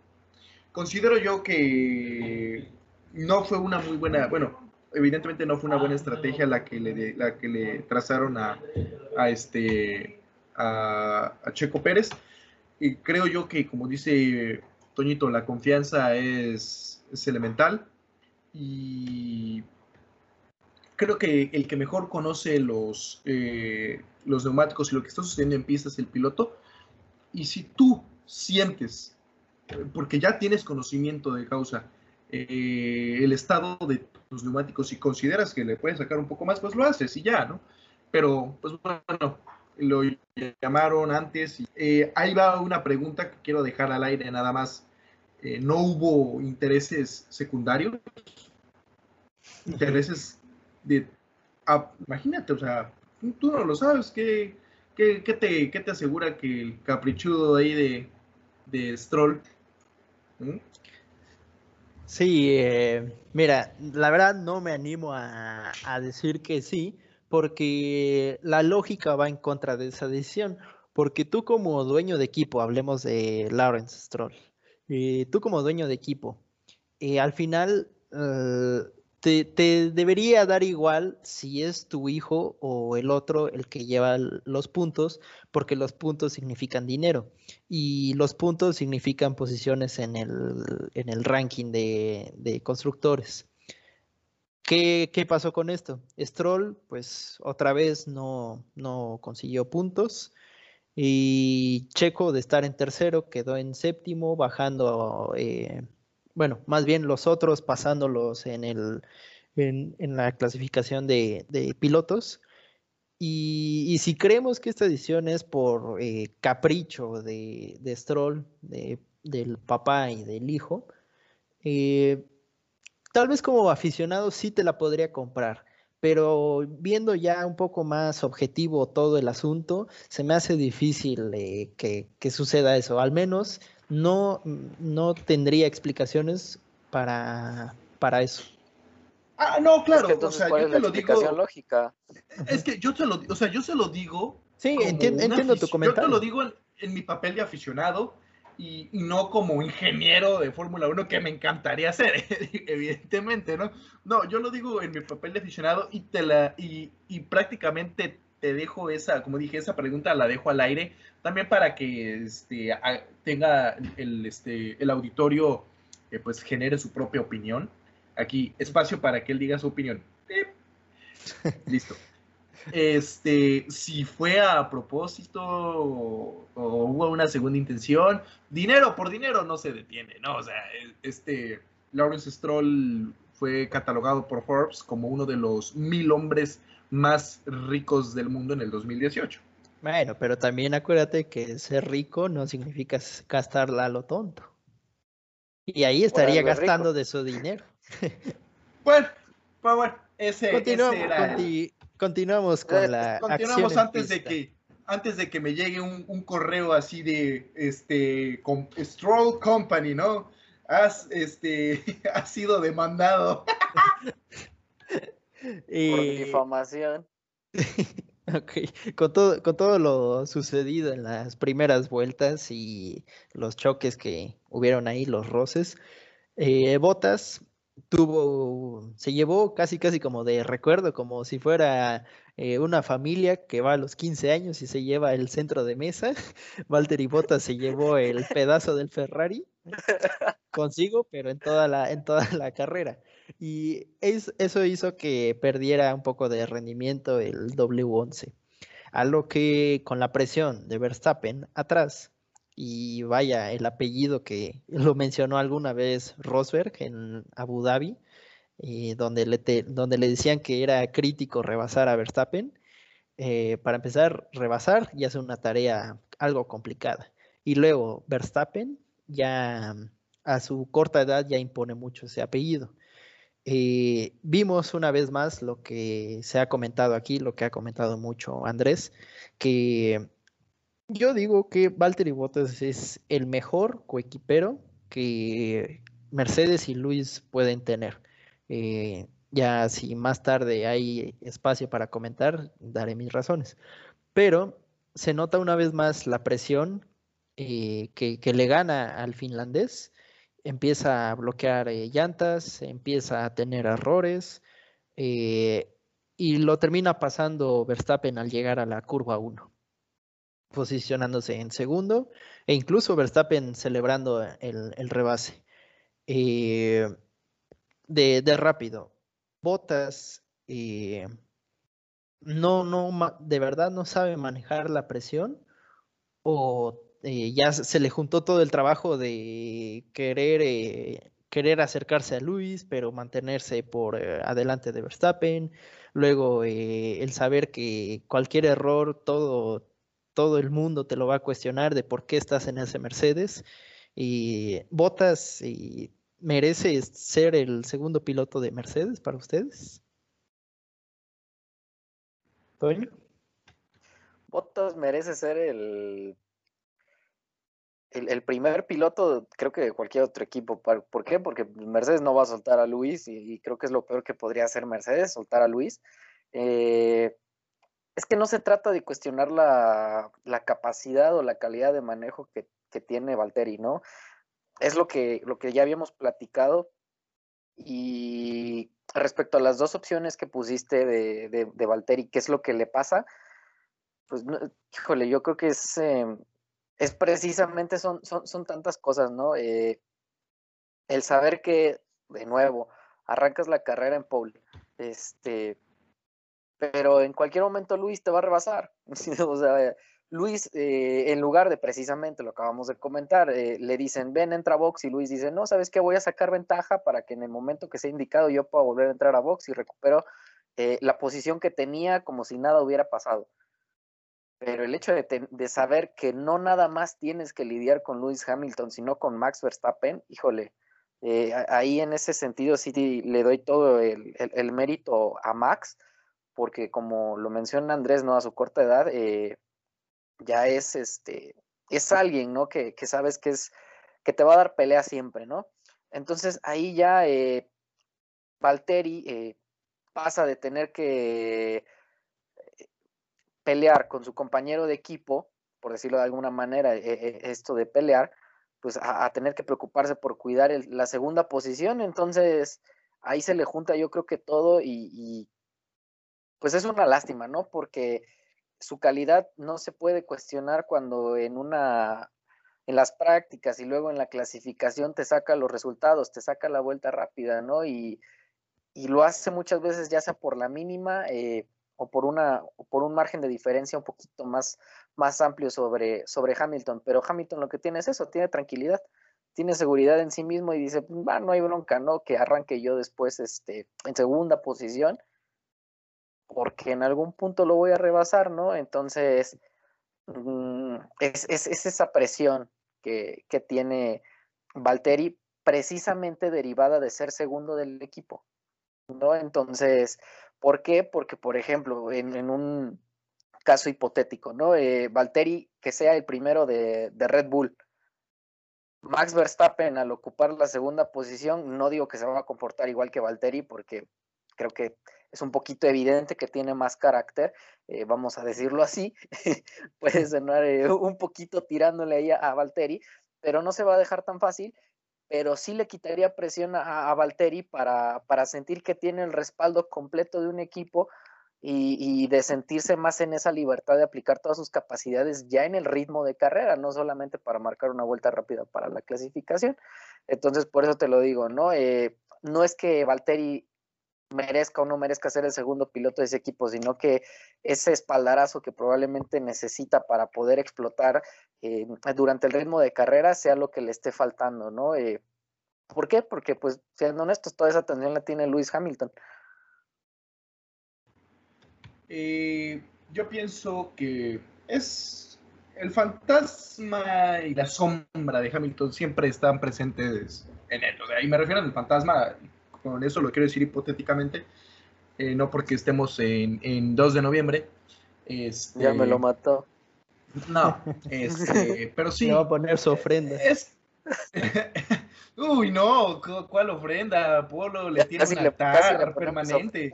considero yo que no fue una muy buena, bueno, evidentemente no fue una buena estrategia la que le, la que le trazaron a, este, a, Checo Pérez. Y creo yo que, como dice Toñito, la confianza es, elemental. Y creo que el que mejor conoce los, eh, los neumáticos y lo que está sucediendo en pista es el piloto. Y si tú sientes, porque ya tienes conocimiento de causa, eh, el estado de tus neumáticos y consideras que le puedes sacar un poco más, pues lo haces y ya, ¿no? Pero, pues bueno, lo llamaron antes. Y, eh, ahí va una pregunta que quiero dejar al aire nada más. Eh, ¿No hubo intereses secundarios? Intereses de... Ah, imagínate, o sea, tú no lo sabes, que ¿Qué, te, te, asegura que el caprichudo ahí de, de Stroll? ¿Mm? Sí, eh, mira, la verdad no me animo a, decir que sí, porque la lógica va en contra de esa decisión. Porque tú como dueño de equipo, hablemos de Lawrence Stroll, eh, tú como dueño de equipo, eh, al final te, debería dar igual si es tu hijo o el otro el que lleva los puntos, porque los puntos significan dinero y los puntos significan posiciones en el, ranking de, constructores. ¿Qué, pasó con esto? Stroll, pues otra vez no, no consiguió puntos. Y Checo de estar en tercero quedó en séptimo, bajando eh, bueno, más bien los otros pasándolos en, el, en, la clasificación de, pilotos. Y, si creemos que esta edición es por eh, capricho de, Stroll, del papá y del hijo, eh, tal vez como aficionado sí te la podría comprar, pero viendo ya un poco más objetivo todo el asunto, se me hace difícil eh, que, que, suceda eso. Al menos no, no tendría explicaciones para, para eso. Ah, no, claro, o sea, yo te lo digo. lógica? Es que yo te lo, o sea, yo se lo digo. Sí, entiendo, tu comentario. Yo te lo digo en, mi papel de aficionado y, no como ingeniero de Fórmula 1 que me encantaría ser, evidentemente, ¿no? No, yo lo digo en mi papel de aficionado y te la y, y prácticamente te dejo esa, como dije, esa pregunta la dejo al aire, también para que este, tenga el, este, el auditorio eh, pues genere su propia opinión. Aquí, espacio para que él diga su opinión. Listo. Este, si fue a propósito o, hubo una segunda intención, dinero por dinero no se detiene, ¿no? O sea, este, Lawrence Stroll fue catalogado por Forbes como uno de los mil hombres más ricos del mundo en el 2018. Bueno, pero también acuérdate que ser rico no significa gastarla a lo tonto. Y ahí estaría gastando de su dinero. bueno, pues bueno, ese, continuamos, con la Continuamos antes de que antes de que me llegue un, correo así de este con Stroll Company, ¿no? Has este has sido demandado. Por difamación. Ok, con todo, con todo lo sucedido en las primeras vueltas y los choques que hubieron ahí, los roces, eh, Botas tuvo, se llevó casi casi como de recuerdo, como si fuera eh, una familia que va a los 15 años y se lleva el centro de mesa. Valtteri Bottas se llevó el pedazo del Ferrari consigo, pero en toda la, en toda la carrera. Y eso hizo que perdiera un poco de rendimiento el W11. A lo que con la presión de Verstappen atrás, y vaya, el apellido que lo mencionó alguna vez Rosberg en Abu Dhabi, eh, donde, le donde le decían que era crítico rebasar a Verstappen. Eh, para empezar, rebasar ya es una tarea algo complicada. Y luego Verstappen ya a su corta edad ya impone mucho ese apellido. Eh, vimos una vez más lo que se ha comentado aquí, lo que ha comentado mucho Andrés, que yo digo que Valtteri Bottas es el mejor coequipero que Mercedes y Luis pueden tener. Eh, ya si más tarde hay espacio para comentar, daré mis razones. Pero se nota una vez más la presión eh, que, que, le gana al finlandés empieza a bloquear eh, llantas, empieza a tener errores eh, y lo termina pasando Verstappen al llegar a la curva 1, posicionándose en segundo e incluso Verstappen celebrando el, rebase. Eh, de, rápido, Botas no, no, de verdad no sabe manejar la presión o eh, ya se le juntó todo el trabajo de querer, eh, querer acercarse a Luis, pero mantenerse por eh, adelante de Verstappen. Luego el saber que cualquier error, todo, todo el mundo te lo va a cuestionar de por qué estás en ese Mercedes. Y Botas y merece ser el segundo piloto de Mercedes para ustedes. Toño. Botas merece ser el el, primer piloto, creo que de cualquier otro equipo. ¿Por qué? Porque Mercedes no va a soltar a Luis y, creo que es lo peor que podría hacer Mercedes, soltar a Luis. Eh, es que no se trata de cuestionar la, capacidad o la calidad de manejo que, tiene Valtteri, ¿no? Es lo que, lo que ya habíamos platicado. Y respecto a las dos opciones que pusiste de, de, de Valtteri, ¿qué es lo que le pasa? Pues, híjole, yo creo que es, em, es precisamente, son, son, son tantas cosas, ¿no? Eh, el saber que, de nuevo, arrancas la carrera en pole, este, pero en cualquier momento Luis te va a rebasar. o sea, Luis, eh, en lugar de precisamente lo acabamos de comentar, eh, le dicen, ven, entra a box, y Luis dice, no, ¿sabes qué? Voy a sacar ventaja para que en el momento que sea indicado yo pueda volver a entrar a box y recupero la posición que tenía como si nada hubiera pasado pero el hecho de, saber que no nada más tienes que lidiar con Lewis Hamilton, sino con Max Verstappen, híjole, eh, ahí en ese sentido sí le doy todo el, mérito a Max, porque como lo menciona Andrés, ¿no? A su corta edad, eh, ya es este, es alguien, ¿no? Que, sabes que es, que te va a dar pelea siempre, ¿no? Entonces ahí ya eh, Valtteri eh, pasa de tener que pelear con su compañero de equipo, por decirlo de alguna manera, e, e, esto de pelear, pues a, tener que preocuparse por cuidar la segunda posición. Entonces, ahí se le junta yo creo que todo y, pues es una lástima, ¿no? Porque su calidad no se puede cuestionar cuando en una en las prácticas y luego en la clasificación te saca los resultados, te saca la vuelta rápida, ¿no? Y, y lo hace muchas veces ya sea por la mínima eh, o por una o por un margen de diferencia un poquito más, más amplio sobre, sobre Hamilton. Pero Hamilton lo que tiene es eso, tiene tranquilidad, tiene seguridad en sí mismo y dice, va, no hay bronca, ¿no? Que arranque yo después este, en segunda posición, porque en algún punto lo voy a rebasar, ¿no? Entonces, mm, es, es, es esa presión que, tiene Valtteri precisamente derivada de ser segundo del equipo. ¿no? Entonces, ¿por qué? Porque, por ejemplo, en, un caso hipotético, ¿no? Eh, Valtteri que sea el primero de, Red Bull. Max Verstappen al ocupar la segunda posición, no digo que se va a comportar igual que Valtteri, porque creo que es un poquito evidente que tiene más carácter, eh, vamos a decirlo así, puede sonar eh, un poquito tirándole ahí a, Valteri, pero no se va a dejar tan fácil, pero sí le quitaría presión a, a Valtteri para, para, sentir que tiene el respaldo completo de un equipo y, y, de sentirse más en esa libertad de aplicar todas sus capacidades ya en el ritmo de carrera, no solamente para marcar una vuelta rápida para la clasificación. Entonces, por eso te lo digo, ¿no? Eh, no es que Valtteri merezca o no merezca ser el segundo piloto de ese equipo, sino que ese espaldarazo que probablemente necesita para poder explotar eh, durante el ritmo de carrera sea lo que le esté faltando, ¿no? Eh, ¿Por qué? Porque, pues, siendo honestos, toda esa atención la tiene Luis Hamilton. Eh, yo pienso que es el fantasma y la sombra de Hamilton siempre están presentes en él. y me refiero al fantasma con eso lo quiero decir hipotéticamente, eh, no porque estemos en, en 2 de noviembre. Este, ya me lo mató. No, este, pero sí. va a poner su ofrenda. Uy, no, ¿cuál ofrenda? Polo le tiene un altar permanente.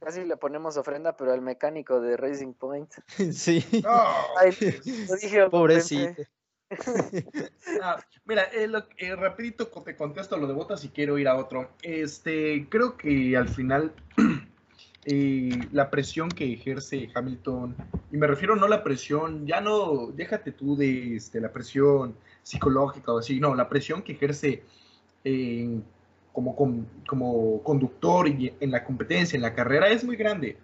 Casi le ponemos ofrenda, pero al mecánico de Racing Point. Sí. lo dije Pobrecito. Ah, mira, eh, rapidito te contesto lo de botas y quiero ir a otro. Este, creo que al final eh, la presión que ejerce Hamilton, y me refiero no la presión, ya no, déjate tú de este, la presión psicológica o así, no, la presión que ejerce como, como conductor y en la competencia, en la carrera, es muy grande.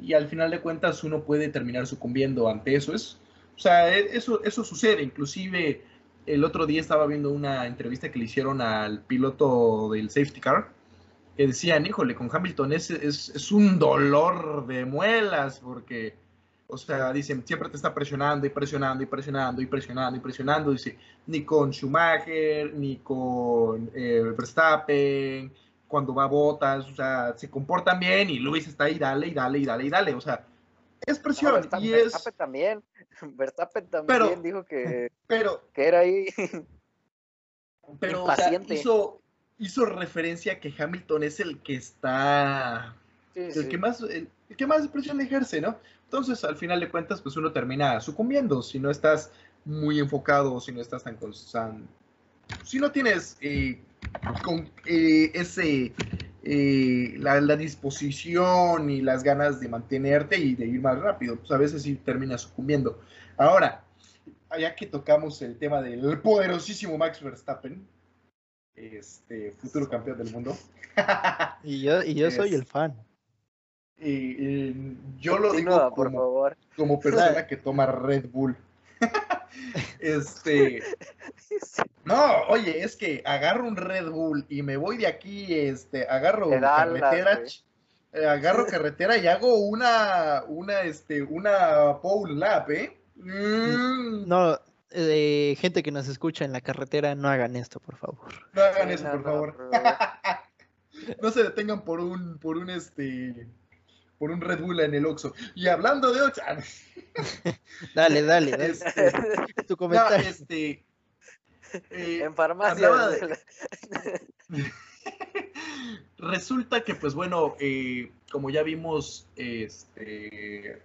Y al final de cuentas uno puede terminar sucumbiendo ante eso. Es, o sea, e, eso, eso sucede. Inclusive el otro día estaba viendo una entrevista que le hicieron al piloto del safety car, que decían, híjole, con Hamilton es, es, un dolor de muelas, porque, o sea, dicen, siempre te está presionando y presionando y presionando y presionando y presionando. Dice, ni con Schumacher, ni con eh, Verstappen, cuando va a botas, o sea, se comportan bien y Luis está ahí, dale y dale y dale y dale, o sea, es presión y es... Verstappen también, Verstappen también dijo que, pero, que era ahí. Pero o sea, hizo, hizo referencia a que Hamilton es el que está... el, Que más, el, que más presión ejerce, ¿no? Entonces, al final de cuentas, pues uno termina sucumbiendo si no estás muy enfocado, si no estás tan... constante si no tienes eh, con, eh, ese eh, la, disposición y las ganas de mantenerte y de ir más rápido. Pues a veces sí terminas sucumbiendo. Ahora, ya que tocamos el tema del poderosísimo Max Verstappen, este futuro campeón del mundo. y yo, y yo soy el fan. Y, yo lo digo como, como persona que toma Red Bull. este. No, oye, es que agarro un Red Bull y me voy de aquí, este, agarro carretera, eh, agarro carretera y hago una, una, este, una pole lap, ¿eh? Mm. No, eh, gente que nos escucha en la carretera, no hagan esto, por favor. No hagan eso, por favor. no se detengan por un, por un, este, por un Red Bull en el Oxxo. Y hablando de Oxxo... dale, dale, dale. Este, tu comentario. este, eh, en farmacia. Resulta que, pues bueno, eh, como ya vimos, este,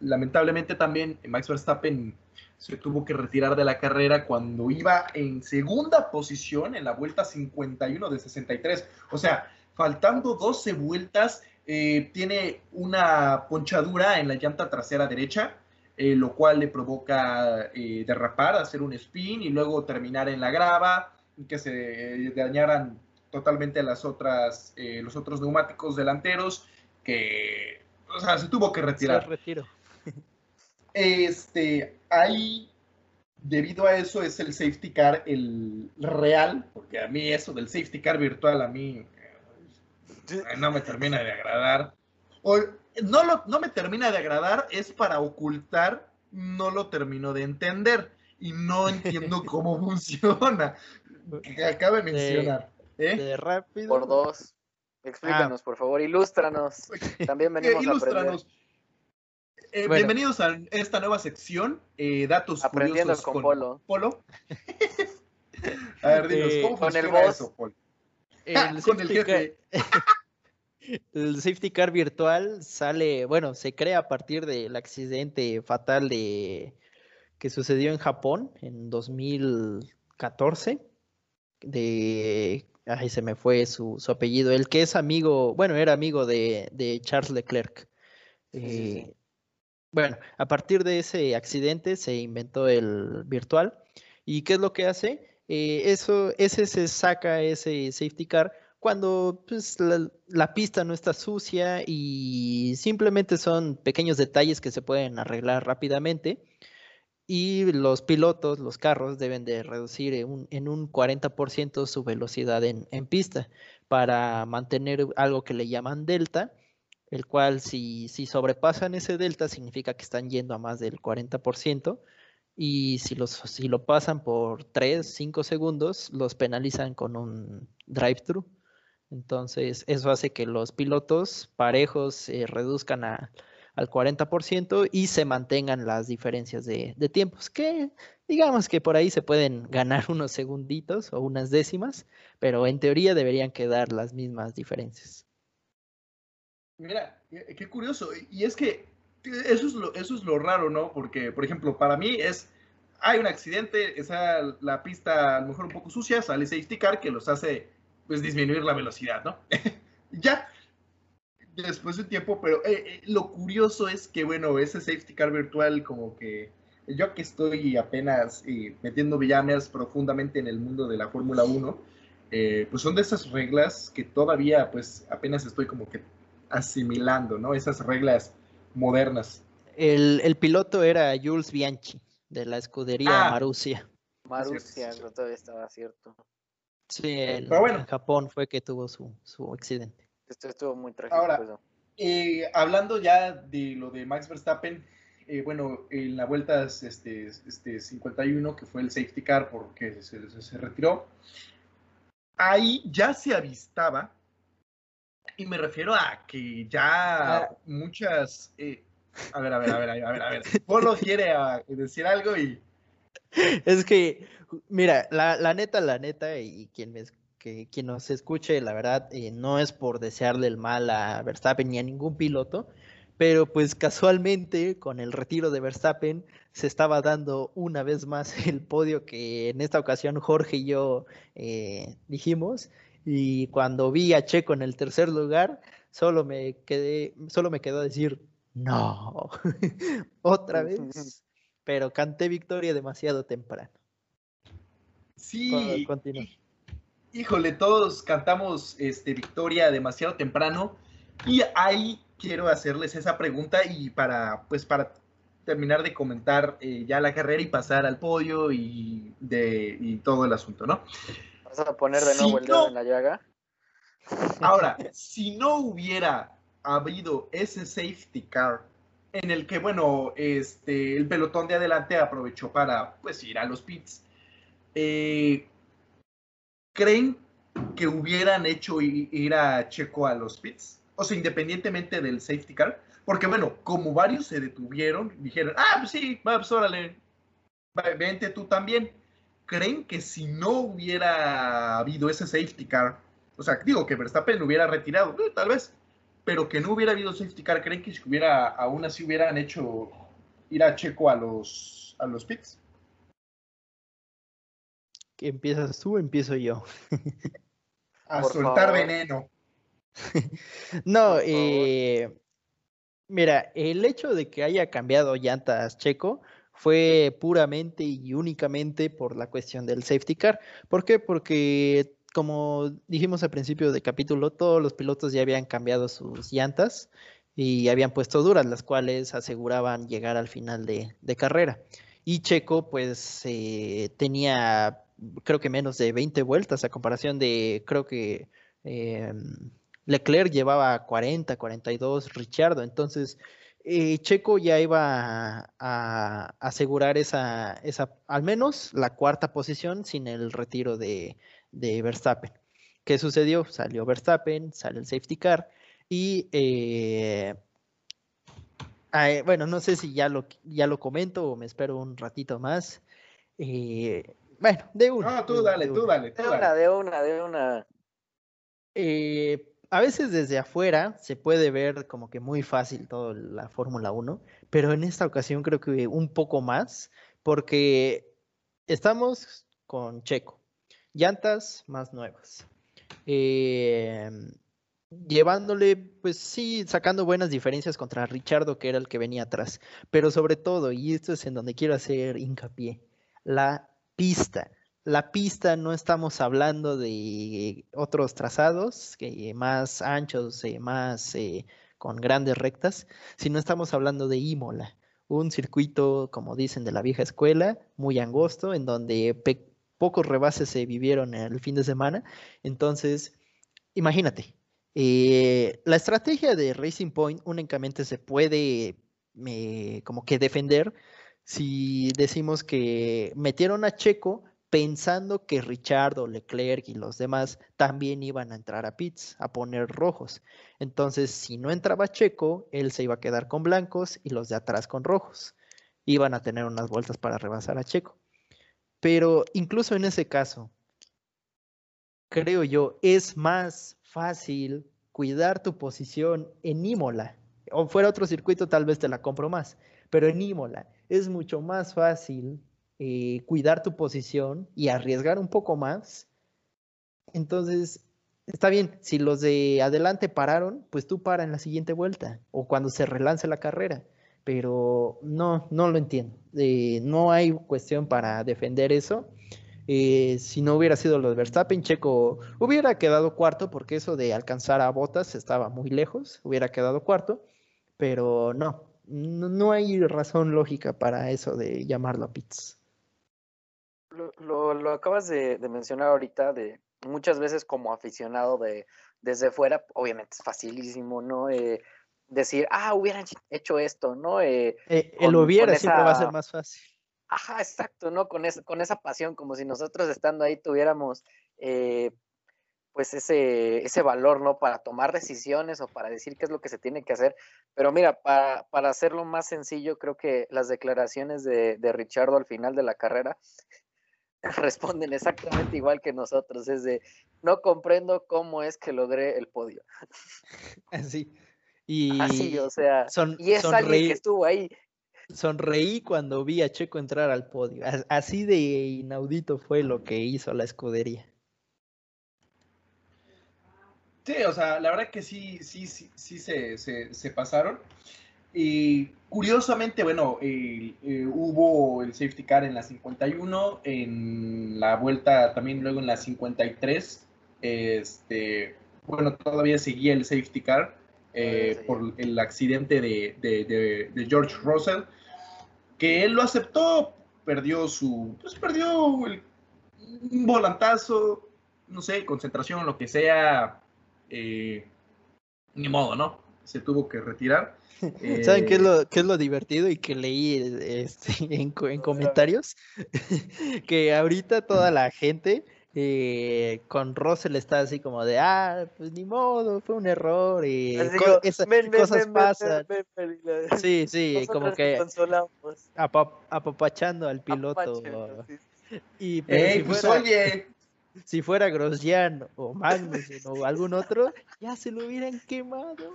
lamentablemente también Max Verstappen se tuvo que retirar de la carrera cuando iba en segunda posición en la vuelta 51 de 63. O sea, faltando 12 vueltas, eh, tiene una ponchadura en la llanta trasera derecha. eh, lo cual le provoca eh, derrapar, hacer un spin y luego terminar en la grava, que se dañaran totalmente las otras, los otros neumáticos delanteros, que o sea, se tuvo que retirar. Se retiro. Este, ahí, debido a eso, es el safety car el real, porque a mí eso del safety car virtual, a mí no me termina de agradar. O, no, lo, no me termina de agradar, es para ocultar, no lo termino de entender y no entiendo cómo funciona. Que acabe de mencionar. ¿eh? De rápido. Por dos. Explícanos, ah. por favor, ilústranos. También venimos a aprender. Eh, bienvenidos a esta nueva sección, eh, datos Aprendiendo con, Polo. Polo. a ver, dinos, ¿cómo con funciona el eso, Polo? El ah, con el jefe. el safety car virtual sale, bueno, se crea a partir del accidente fatal de que sucedió en Japón en 2014 de Ay, se me fue su, apellido. El que es amigo, bueno, era amigo de, Charles Leclerc. Eh, bueno, a partir de ese accidente se inventó el virtual. ¿Y qué es lo que hace? Eh, eso, ese se saca ese safety car cuando pues, la, la, pista no está sucia y simplemente son pequeños detalles que se pueden arreglar rápidamente y los pilotos, los carros, deben de reducir en un, en un 40% su velocidad en, pista para mantener algo que le llaman delta, el cual si, si sobrepasan ese delta significa que están yendo a más del 40%, y si, los, si lo pasan por 3, 5 segundos, los penalizan con un drive-thru. Entonces, eso hace que los pilotos parejos se reduzcan a al 40% y se mantengan las diferencias de, tiempos, que digamos que por ahí se pueden ganar unos segunditos o unas décimas, pero en teoría deberían quedar las mismas diferencias. Mira, qué curioso. Y es que eso es lo, eso es lo raro, ¿no? Porque, por ejemplo, para mí es, hay un accidente, esa, la pista a lo mejor un poco sucia, sale safety car que los hace pues disminuir la velocidad, ¿no? ya, después de tiempo, pero eh, eh, lo curioso es que, bueno, ese safety car virtual como que yo que estoy apenas eh, metiendo villanas profundamente en el mundo de la Fórmula 1, pues son de esas reglas que todavía pues apenas estoy como que asimilando, ¿no? Esas reglas modernas. El, piloto era Jules Bianchi, de la escudería ah. Marussia. Marussia, todavía estaba cierto. Sí, en Japón fue que tuvo su, su accidente. Esto estuvo muy trágico. Ahora, eh, hablando ya de lo de Max Verstappen, eh, bueno, en la vuelta este, este 51, que fue el safety car porque se, retiró, ahí ya se avistaba, y me refiero a que ya ah. muchas... Eh, a ver, a ver, a ver, a ver, a ver. Polo quiere ah, decir algo y... Es que, mira, la, la neta, la neta, y quien me, que quien nos escuche, la verdad, eh, no es por desearle el mal a Verstappen ni a ningún piloto, pero pues casualmente con el retiro de Verstappen se estaba dando una vez más el podio que en esta ocasión Jorge y yo eh, dijimos, y cuando vi a Checo en el tercer lugar, solo me quedé, solo me quedó a decir, no, otra vez, pero canté victoria demasiado temprano. Sí, híjole, todos cantamos este, victoria demasiado temprano y ahí quiero hacerles esa pregunta y para, pues, para terminar de comentar eh, ya la carrera y pasar al podio y, de, todo el asunto, ¿no? ¿Vas a poner de nuevo el dedo en la llaga? Ahora, si no hubiera habido ese safety car en el que, bueno, este, el pelotón de adelante aprovechó para, pues, ir a los pits, eh, ¿creen que hubieran hecho ir a Checo a los pits? O sea, independientemente del safety car. Porque bueno, como varios se detuvieron, dijeron, ah, pues sí, pues órale, vente tú también. ¿Creen que si no hubiera habido ese safety car, o sea, digo que Verstappen hubiera retirado, eh, tal vez, pero que no hubiera habido safety car, ¿creen que si hubiera, aún así hubieran hecho ir a Checo a los, a los pits? ¿Empiezas tú o empiezo yo? A soltar veneno. no, eh, Mira, el hecho de que haya cambiado llantas Checo fue puramente y únicamente por la cuestión del safety car. ¿Por qué? Porque como dijimos al principio del capítulo, todos los pilotos ya habían cambiado sus llantas y habían puesto duras, las cuales aseguraban llegar al final de, carrera. Y Checo, pues, eh, tenía, creo que menos de 20 vueltas a comparación de, creo que em, Leclerc llevaba 40, 42, Richardo. Entonces, eh, Checo ya iba a, asegurar esa, esa, al menos la cuarta posición sin el retiro de, de Verstappen. ¿Qué sucedió? Salió Verstappen, sale el safety car y eh, bueno, no sé si ya lo, ya lo comento o me espero un ratito más. Eh, bueno, de una. No, tú dale, tú dale. de una, de una, de una. A veces desde afuera se puede ver como que muy fácil toda la Fórmula 1, pero en esta ocasión creo que un poco más, porque estamos con Checo, llantas más nuevas. Eh, llevándole, pues sí, sacando buenas diferencias contra Richardo, que era el que venía atrás. Pero sobre todo, y esto es en donde quiero hacer hincapié, la pista. La pista no estamos hablando de otros trazados que más anchos, eh, más eh, con grandes rectas, sino estamos hablando de Imola, un circuito, como dicen, de la vieja escuela, muy angosto, en donde pocos rebases se vivieron el fin de semana. Entonces, imagínate, eh, la estrategia de Racing Point únicamente se puede eh, como que defender si decimos que metieron a Checo pensando que Richardo, Leclerc y los demás también iban a entrar a pits, a poner rojos. Entonces, si no entraba Checo, él se iba a quedar con blancos y los de atrás con rojos. Iban a tener unas vueltas para rebasar a Checo. Pero incluso en ese caso, creo yo, es más fácil cuidar tu posición en Imola. O fuera otro circuito, tal vez te la compro más. Pero en Imola es mucho más fácil eh, cuidar tu posición y arriesgar un poco más. Entonces, está bien, si los de adelante pararon, pues tú para en la siguiente vuelta o cuando se relance la carrera pero no, no lo entiendo. Eh, no hay cuestión para defender eso. Eh, si no hubiera sido los Verstappen, Checo hubiera quedado cuarto, porque eso de alcanzar a Botas estaba muy lejos, hubiera quedado cuarto, pero no, no, hay razón lógica para eso de llamarlo a pits. Lo, lo, acabas de, mencionar ahorita, de muchas veces como aficionado de desde fuera, obviamente es facilísimo, ¿no? Eh, decir, ah, hubieran hecho esto, ¿no? Eh, eh el hubiera siempre va a ser más fácil. Ajá, exacto, ¿no? Con, con esa pasión, como si nosotros estando ahí tuviéramos, eh, pues, ese, ese valor, ¿no? Para tomar decisiones o para decir qué es lo que se tiene que hacer. Pero mira, para, para hacerlo más sencillo, creo que las declaraciones de, de Richardo al final de la carrera responden exactamente igual que nosotros. Es de, no comprendo cómo es que logré el podio. Así. Y Así, o sea, y es alguien que estuvo ahí. Sonreí cuando vi a Checo entrar al podio. Así de inaudito fue lo que hizo la escudería. Sí, o sea, la verdad que sí, sí, sí, sí se, se, pasaron. Y curiosamente, bueno, eh, hubo el safety car en la 51, en la vuelta también luego en la 53. Este, bueno, todavía seguía el safety car. Eh, por el accidente de, George Russell, que él lo aceptó, perdió su, pues perdió un volantazo, no sé, concentración, lo que sea, eh, ni modo, ¿no? Se tuvo que retirar. ¿Saben qué es, lo, qué es lo divertido y que leí este, en, en comentarios? que ahorita toda la gente eh, con Russell está así como de, ah, pues ni modo, fue un error y cosas pasan. sí, sí, como que apapachando al piloto. Y, pues oye, si fuera Grosjean o Magnus o algún otro, ya se lo hubieran quemado.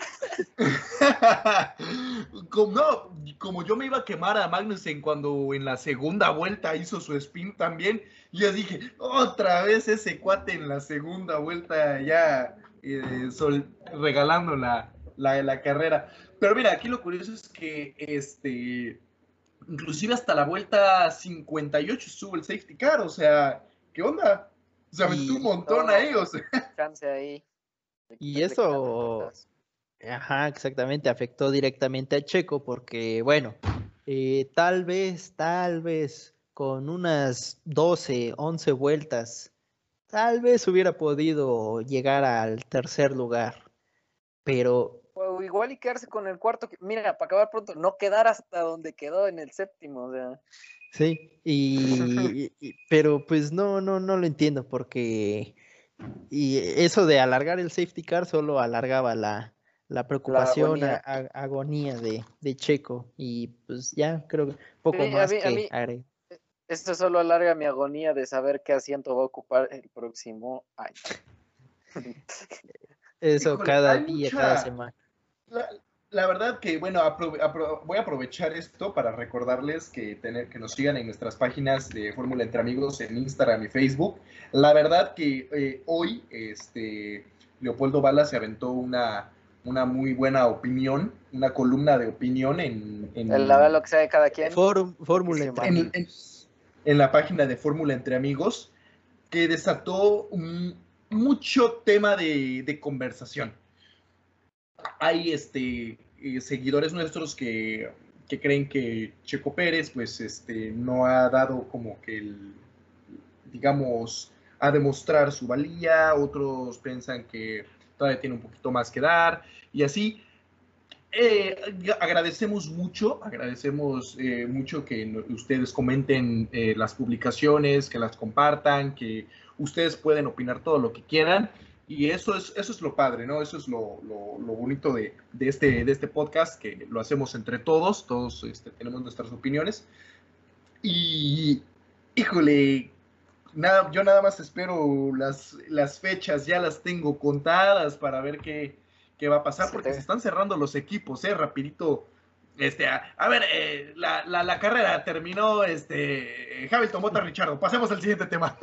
como, no, como yo me iba a quemar a Magnussen cuando en la segunda vuelta hizo su spin también, yo dije, otra vez ese cuate en la segunda vuelta ya eh, regalando la, la, carrera. Pero mira, aquí lo curioso es que este inclusive hasta la vuelta 58 estuvo el safety car, o sea, ¿qué onda? Sea, metió un montón ahí, o sea. ahí. Y eso, ajá, exactamente, afectó directamente a Checo porque, bueno, eh, tal vez, tal vez con unas 12, 11 vueltas, tal vez hubiera podido llegar al tercer lugar, pero o igual y quedarse con el cuarto. Mira, para acabar pronto, no quedar hasta donde quedó en el séptimo. O sea. Sí, y, pero pues no, no, no lo entiendo porque y eso de alargar el safety car solo alargaba la, la preocupación, la agonía. de, de, Checo y pues ya creo que poco más que haré. Esto solo alarga mi agonía de saber qué asiento va a ocupar el próximo año. Eso cada día, cada semana. La, verdad que, bueno, voy a aprovechar esto para recordarles que, tener, que nos sigan en nuestras páginas de Fórmula Entre Amigos en Instagram y Facebook. La verdad que eh, hoy este, Leopoldo Bala se aventó una, una muy buena opinión, una columna de opinión en... en la verdad lo que sea de cada quien. Fórmula Entre Amigos. En, la página de Fórmula Entre Amigos, que desató mucho tema de, de conversación hay este, eh, seguidores nuestros que, creen que Checo Pérez, pues, este, no ha dado como que el, digamos, a demostrar su valía, otros piensan que todavía tiene un poquito más que dar, y así. Eh, agradecemos mucho, agradecemos eh, mucho que ustedes comenten las publicaciones, que las compartan, que ustedes pueden opinar todo lo que quieran. Y eso es, eso es lo padre, ¿no? Eso es lo, lo, bonito de, de, este, de este podcast, que lo hacemos entre todos, todos este, tenemos nuestras opiniones. Y, híjole, nada, yo nada más espero las, las fechas, ya las tengo contadas para ver qué, qué va a pasar, porque se están cerrando los equipos, ¿eh? Rapidito. Este, a, ver, eh, la, la, la, carrera terminó, este, Hamilton, Mota, Richardo. Pasemos al siguiente tema.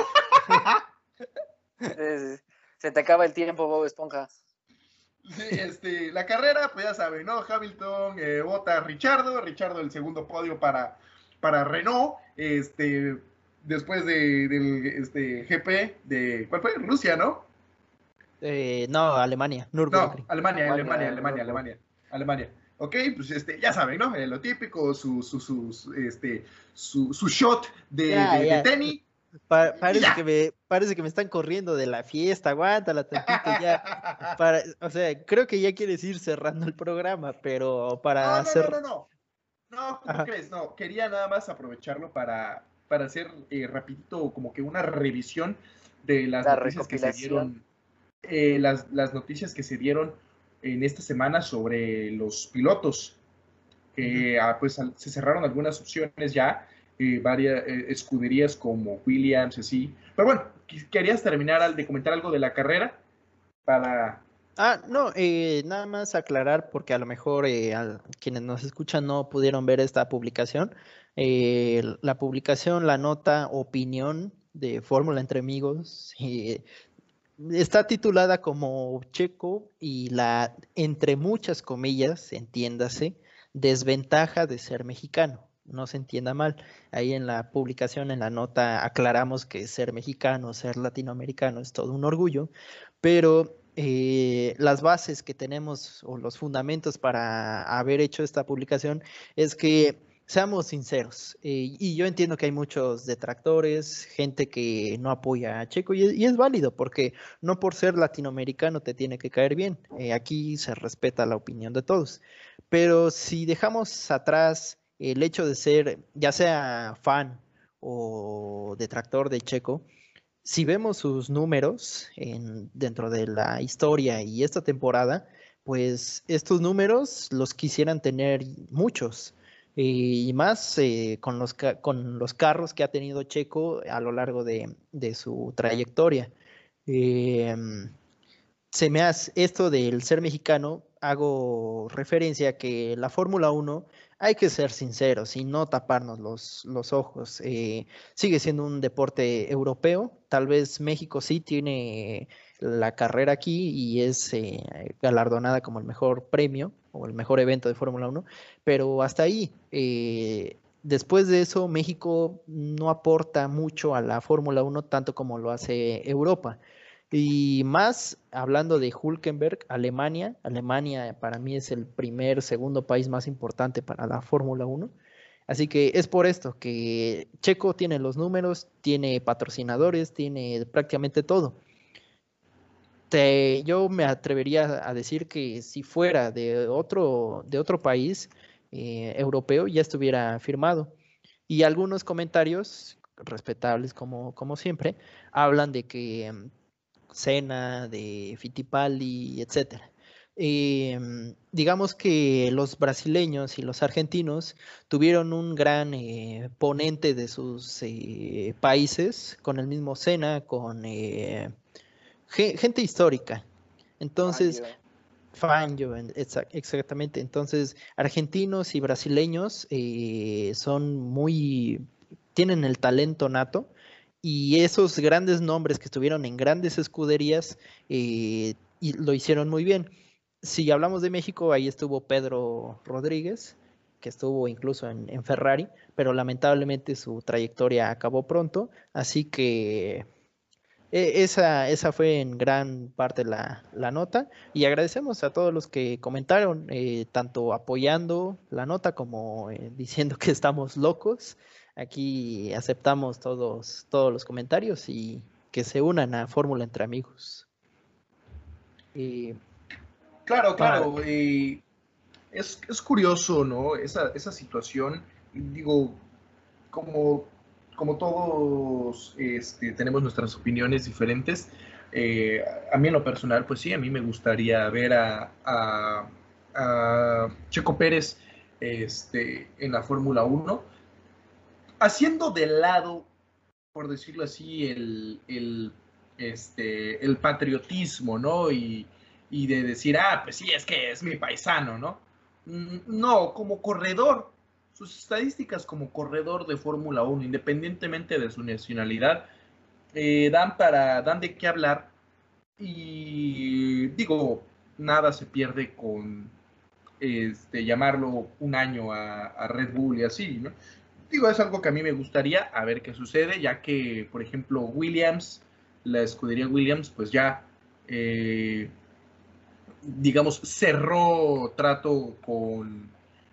Se te acaba el tiempo, Bob Esponja. Sí, este, la carrera, pues ya saben, ¿no? Hamilton eh, vota a Richardo, Richardo el segundo podio para, para Renault, este, después de, del este, GP de, ¿cuál fue? Rusia, ¿no? Eh, no, Alemania, No, Alemania, Alemania, Alemania, Alemania, Alemania. Ok, pues este, ya saben, ¿no? Eh, lo típico, su, su, su, este, su, su shot de, de tenis parece, que me, parece que me están corriendo de la fiesta, aguántala tantito ya. Para, o sea, creo que ya quieres ir cerrando el programa, pero para no, hacer... No, no, no, no. ¿cómo crees? No, quería nada más aprovecharlo para, para hacer eh, rapidito como que una revisión de las noticias que se dieron, eh, las, las, noticias que se dieron en esta semana sobre los pilotos. que ah, pues se cerraron algunas opciones ya varias eh, escuderías como Williams, así. Pero bueno, querías terminar al de comentar algo de la carrera para... Ah, no, eh, nada más aclarar porque a lo mejor eh, quienes nos escuchan no pudieron ver esta publicación. la publicación, la nota, opinión de Fórmula entre amigos, está titulada como Checo y la, entre muchas comillas, entiéndase, desventaja de ser mexicano no se entienda mal. Ahí en la publicación, en la nota, aclaramos que ser mexicano, ser latinoamericano es todo un orgullo, pero eh, las bases que tenemos o los fundamentos para haber hecho esta publicación es que seamos sinceros. Eh, y yo entiendo que hay muchos detractores, gente que no apoya a Checo, y, es válido, porque no por ser latinoamericano te tiene que caer bien. Eh, aquí se respeta la opinión de todos. Pero si dejamos atrás el hecho de ser, ya sea fan o detractor de Checo, si vemos sus números en, dentro de la historia y esta temporada, pues estos números los quisieran tener muchos. y más eh, con, los, con los carros que ha tenido Checo a lo largo de, su trayectoria. Em, se me hace esto del ser mexicano, hago referencia a que la Fórmula 1 hay que ser sinceros y no taparnos los, los ojos. Eh, sigue siendo un deporte europeo. Tal vez México sí tiene la carrera aquí y es eh, galardonada como el mejor premio o el mejor evento de Fórmula 1, pero hasta ahí. Eh, después de eso, México no aporta mucho a la Fórmula 1 tanto como lo hace Europa. Y más hablando de Hulkenberg, Alemania. Alemania para mí es el primer, segundo país más importante para la Fórmula 1. Así que es por esto que Checo tiene los números, tiene patrocinadores, tiene prácticamente todo. yo me atrevería a decir que si fuera de otro, de otro país eh, europeo ya estuviera firmado. Y algunos comentarios respetables como, como siempre hablan de que Cena, de Fittipaldi, etcétera. Em, digamos que los brasileños y los argentinos tuvieron un gran eh, ponente de sus eh, países, con el mismo Sena, con eh, gente histórica. Entonces, Fangio, exactamente. Entonces, argentinos y brasileños son muy, tienen el talento nato y esos grandes nombres que estuvieron en grandes escuderías y lo hicieron muy bien si hablamos de México, ahí estuvo Pedro Rodríguez, que estuvo incluso en, Ferrari, pero lamentablemente su trayectoria acabó pronto, así que e, esa, esa fue en gran parte la, nota y agradecemos a todos los que comentaron, eh, tanto apoyando la nota como eh, diciendo que estamos locos. Aquí aceptamos todos, todos los comentarios y que se unan a Fórmula entre amigos. Y Claro, claro. es, es, curioso, ¿no? Esa, esa situación. Digo, como, como todos este, tenemos nuestras opiniones diferentes, eh, a mí en lo personal, pues sí, a mí me gustaría ver a, a, Checo Pérez este, en la Fórmula 1, haciendo de lado, por decirlo así, el, el, este, el patriotismo, ¿no? Y, y de decir, ah, pues sí, es que es mi paisano, ¿no? Mm, no, como corredor, sus estadísticas como corredor de Fórmula 1, independientemente de su nacionalidad, eh, dan para, dan de qué hablar. Y digo, nada se pierde con este, llamarlo un año a, Red Bull y así, ¿no? Digo, es algo que a mí me gustaría a ver qué sucede, ya que, por ejemplo, Williams, la escudería Williams, pues ya eh, digamos, cerró trato con,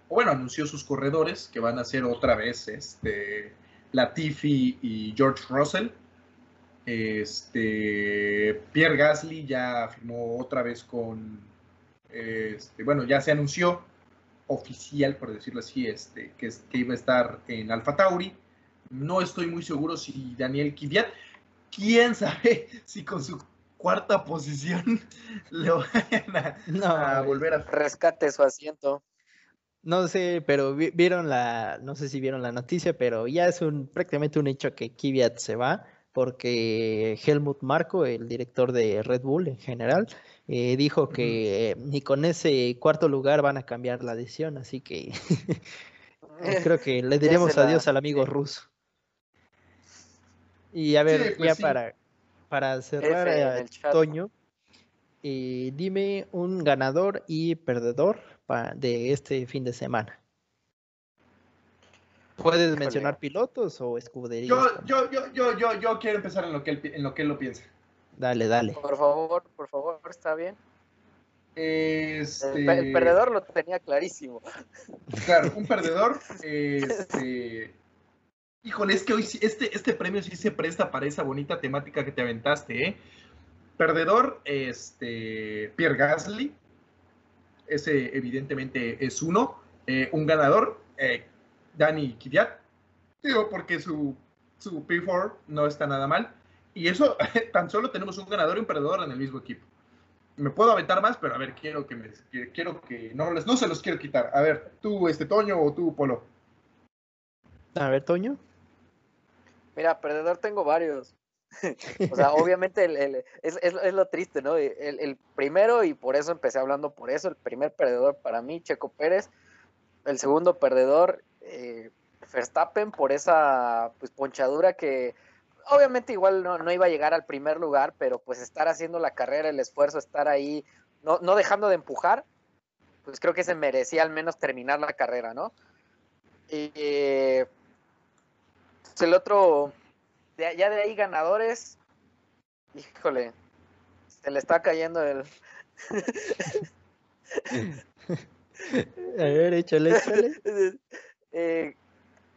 o bueno, anunció sus corredores, que van a ser otra vez este, Latifi y George Russell. Este, Pierre Gasly ya firmó otra vez con, este, bueno, ya se anunció oficial, por decirlo así, este, que, que iba a estar en Alfa Tauri. No estoy muy seguro si Daniel Kvyat, quién sabe si con su cuarta posición le vayan a, volver a rescate su asiento. No sé, pero vieron la, no sé si vieron la noticia, pero ya es un prácticamente un hecho que Kvyat se va, porque Helmut Marko, el director de Red Bull en general, eh, dijo que ni con ese cuarto lugar van a cambiar la decisión, así que creo que le diremos adiós al amigo ruso. Y a ver, pues ya para para cerrar, el Toño, eh, dime un ganador y perdedor de este fin de semana. ¿Puedes mencionar pilotos o escuderías? Yo, yo, yo, yo, yo, yo quiero empezar en lo, que él, en lo que él lo piensa. Dale, dale. Por favor, por favor, está bien. Este... El, perdedor lo tenía clarísimo. Claro, un perdedor. Este... Híjole, es que hoy este, este premio sí se presta para esa bonita temática que te aventaste, ¿eh? Perdedor, este, Pierre Gasly. Ese evidentemente es uno. Eh, un ganador, eh, Dani Kvyat. Digo, porque su, su P4 no está nada mal. Y eso, tan solo tenemos un ganador y un perdedor en el mismo equipo. Me puedo aventar más, pero a ver, quiero que me, quiero que no, no se los quiero quitar. A ver, tú, este Toño o tú, Polo. A ver, Toño. Mira, perdedor tengo varios. o sea, obviamente el, es, lo triste, ¿no? El, primero, y por eso empecé hablando por eso, el primer perdedor para mí, Checo Pérez. El segundo perdedor, eh, Verstappen, por esa pues, ponchadura que obviamente igual no, no, iba a llegar al primer lugar, pero pues estar haciendo la carrera, el esfuerzo, estar ahí, no, no dejando de empujar, pues creo que se merecía al menos terminar la carrera, ¿no? Y eh, pues el otro, ya de ahí ganadores, híjole, se le está cayendo el... a ver, échale, échale. Eh,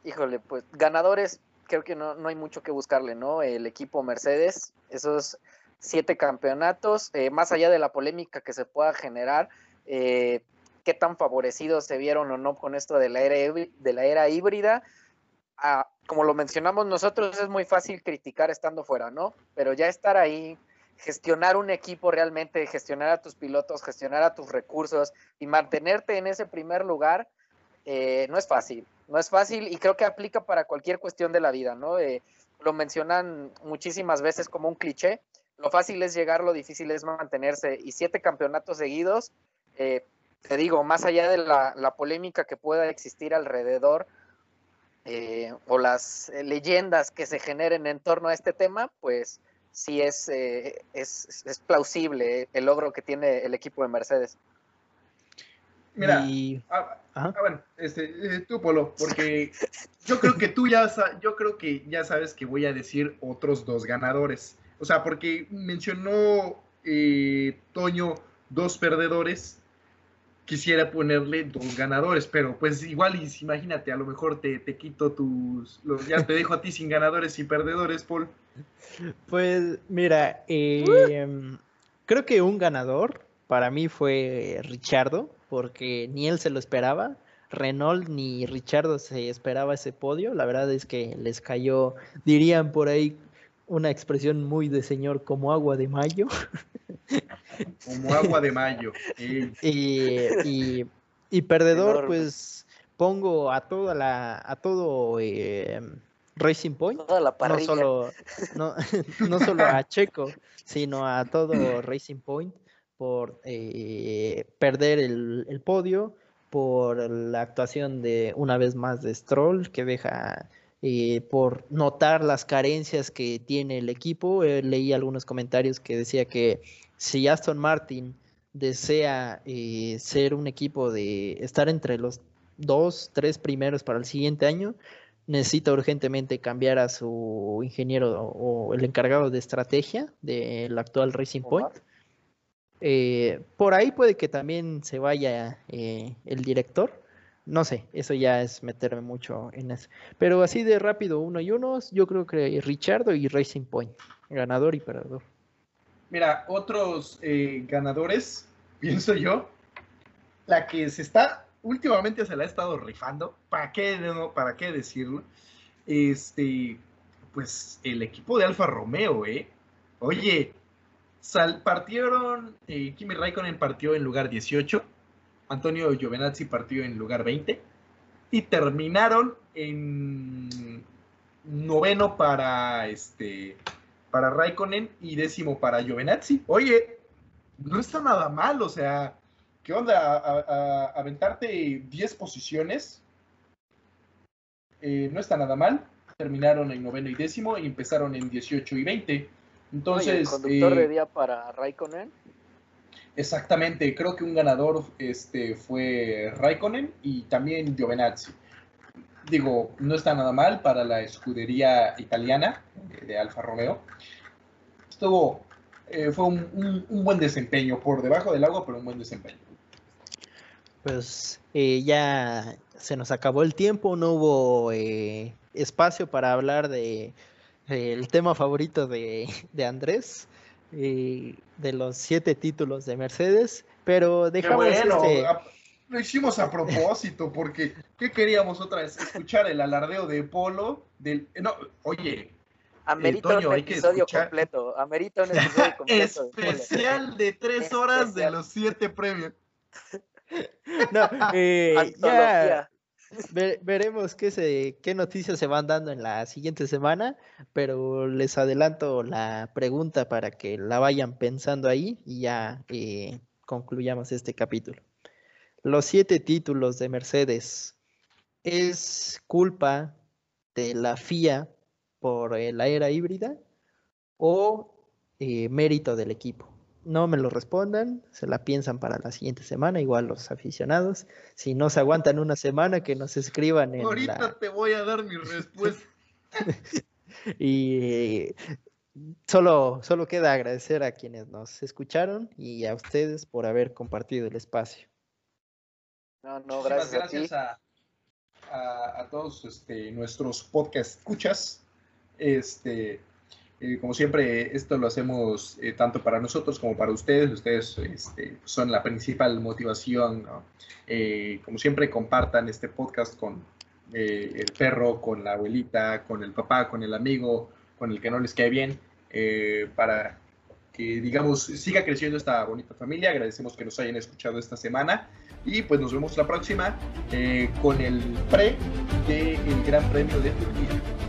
híjole, pues ganadores, creo que no, no hay mucho que buscarle, ¿no? El equipo Mercedes, esos siete campeonatos, eh, más allá de la polémica que se pueda generar, eh, qué tan favorecidos se vieron o no con esto de la era, de la era híbrida. Ah, como lo mencionamos nosotros, es muy fácil criticar estando fuera, ¿no? Pero ya estar ahí, gestionar un equipo realmente, gestionar a tus pilotos, gestionar a tus recursos y mantenerte en ese primer lugar, eh, no es fácil. No es fácil y creo que aplica para cualquier cuestión de la vida, ¿no? Eh, lo mencionan muchísimas veces como un cliché. Lo fácil es llegar, lo difícil es mantenerse. Y siete campeonatos seguidos, eh, te digo, más allá de la, polémica que pueda existir alrededor o las leyendas que se generen en torno a este tema, pues sí es, es, es plausible el logro que tiene el equipo de Mercedes. Mira, ah, ah, bueno, este, eh, tú Polo, porque yo creo que tú ya, yo creo que ya sabes que voy a decir otros dos ganadores. O sea, porque mencionó eh, Toño dos perdedores, quisiera ponerle dos ganadores, pero pues igual, y imagínate, a lo mejor te, te quito tus, los, ya te dejo a ti sin ganadores y perdedores, Paul. Pues mira, em, creo que un ganador para mí fue Richardo porque ni él se lo esperaba. Renault ni Richardo se esperaba ese podio. La verdad es que les cayó, dirían por ahí, una expresión muy de señor como agua de mayo. Como agua de mayo. y, y, perdedor, pues pongo a toda la, a todo eh, Racing Point. no solo, no, no solo a Checo, sino a todo Racing Point por eh, perder el, podio, por la actuación de una vez más de Stroll, que deja eh, por notar las carencias que tiene el equipo. Eh, leí algunos comentarios que decía que si Aston Martin desea ser un equipo de estar entre los dos, tres primeros para el siguiente año, necesita urgentemente cambiar a su ingeniero o el encargado de estrategia del actual Racing Point. Eh, por ahí puede que también se vaya eh, el director. No sé, eso ya es meterme mucho en eso. Pero así de rápido, uno y uno, yo creo que Richardo y Racing Point, ganador y perdedor. Mira, otros eh, ganadores, pienso yo, la que se está, últimamente se la ha estado rifando, ¿para qué, para qué decirlo? Este, pues el equipo de Alfa Romeo, ¿eh? Oye, partieron, eh, Kimi Raikkonen partió en lugar 18, Antonio Giovinazzi partió en lugar 20 y terminaron en noveno para este para Raikkonen y décimo para Giovinazzi. Oye, no está nada mal, o sea, ¿qué onda? A, aventarte 10 posiciones eh, no está nada mal. Terminaron en noveno y décimo y empezaron en 18 y 20. Entonces. ¿El conductor de eh, día para Raikkonen? Exactamente, creo que un ganador este, fue Raikkonen y también Giovinazzi. Digo, no está nada mal para la escudería italiana de Alfa Romeo. Estuvo, eh, fue un, buen desempeño, por debajo del agua, pero un buen desempeño. Pues eh, ya se nos acabó el tiempo, no hubo espacio para hablar de el tema favorito de, Andrés, de los siete títulos de Mercedes, pero dejamos este... Lo hicimos a propósito, porque ¿qué queríamos otra vez? Escuchar el alardeo de Polo, del... No, oye, Amerita un episodio completo. Amerita un episodio completo. Especial de tres horas de los siete premios. No, eh, ya, veremos qué, se, noticias se van dando en la siguiente semana, pero les adelanto la pregunta para que la vayan pensando ahí y ya eh, concluyamos este capítulo. Los siete títulos de Mercedes es culpa de la FIA por eh, la era híbrida o eh, mérito del equipo. No me lo respondan, se la piensan para la siguiente semana, igual los aficionados. Si no se aguantan una semana, que nos escriban en Ahorita te voy a dar mi respuesta. y solo, solo queda agradecer a quienes nos escucharon y a ustedes por haber compartido el espacio. No, no, gracias, a, a, todos este, nuestros podcast escuchas. Este, eh, como siempre, esto lo hacemos eh, tanto para nosotros como para ustedes. Ustedes este, son la principal motivación. Eh, como siempre, compartan este podcast con el perro, con la abuelita, con el papá, con el amigo, con el que no les cae bien, para que, digamos, siga creciendo esta bonita familia. Agradecemos que nos hayan escuchado esta semana y pues nos vemos la próxima con el pre del Gran Premio de Turquía.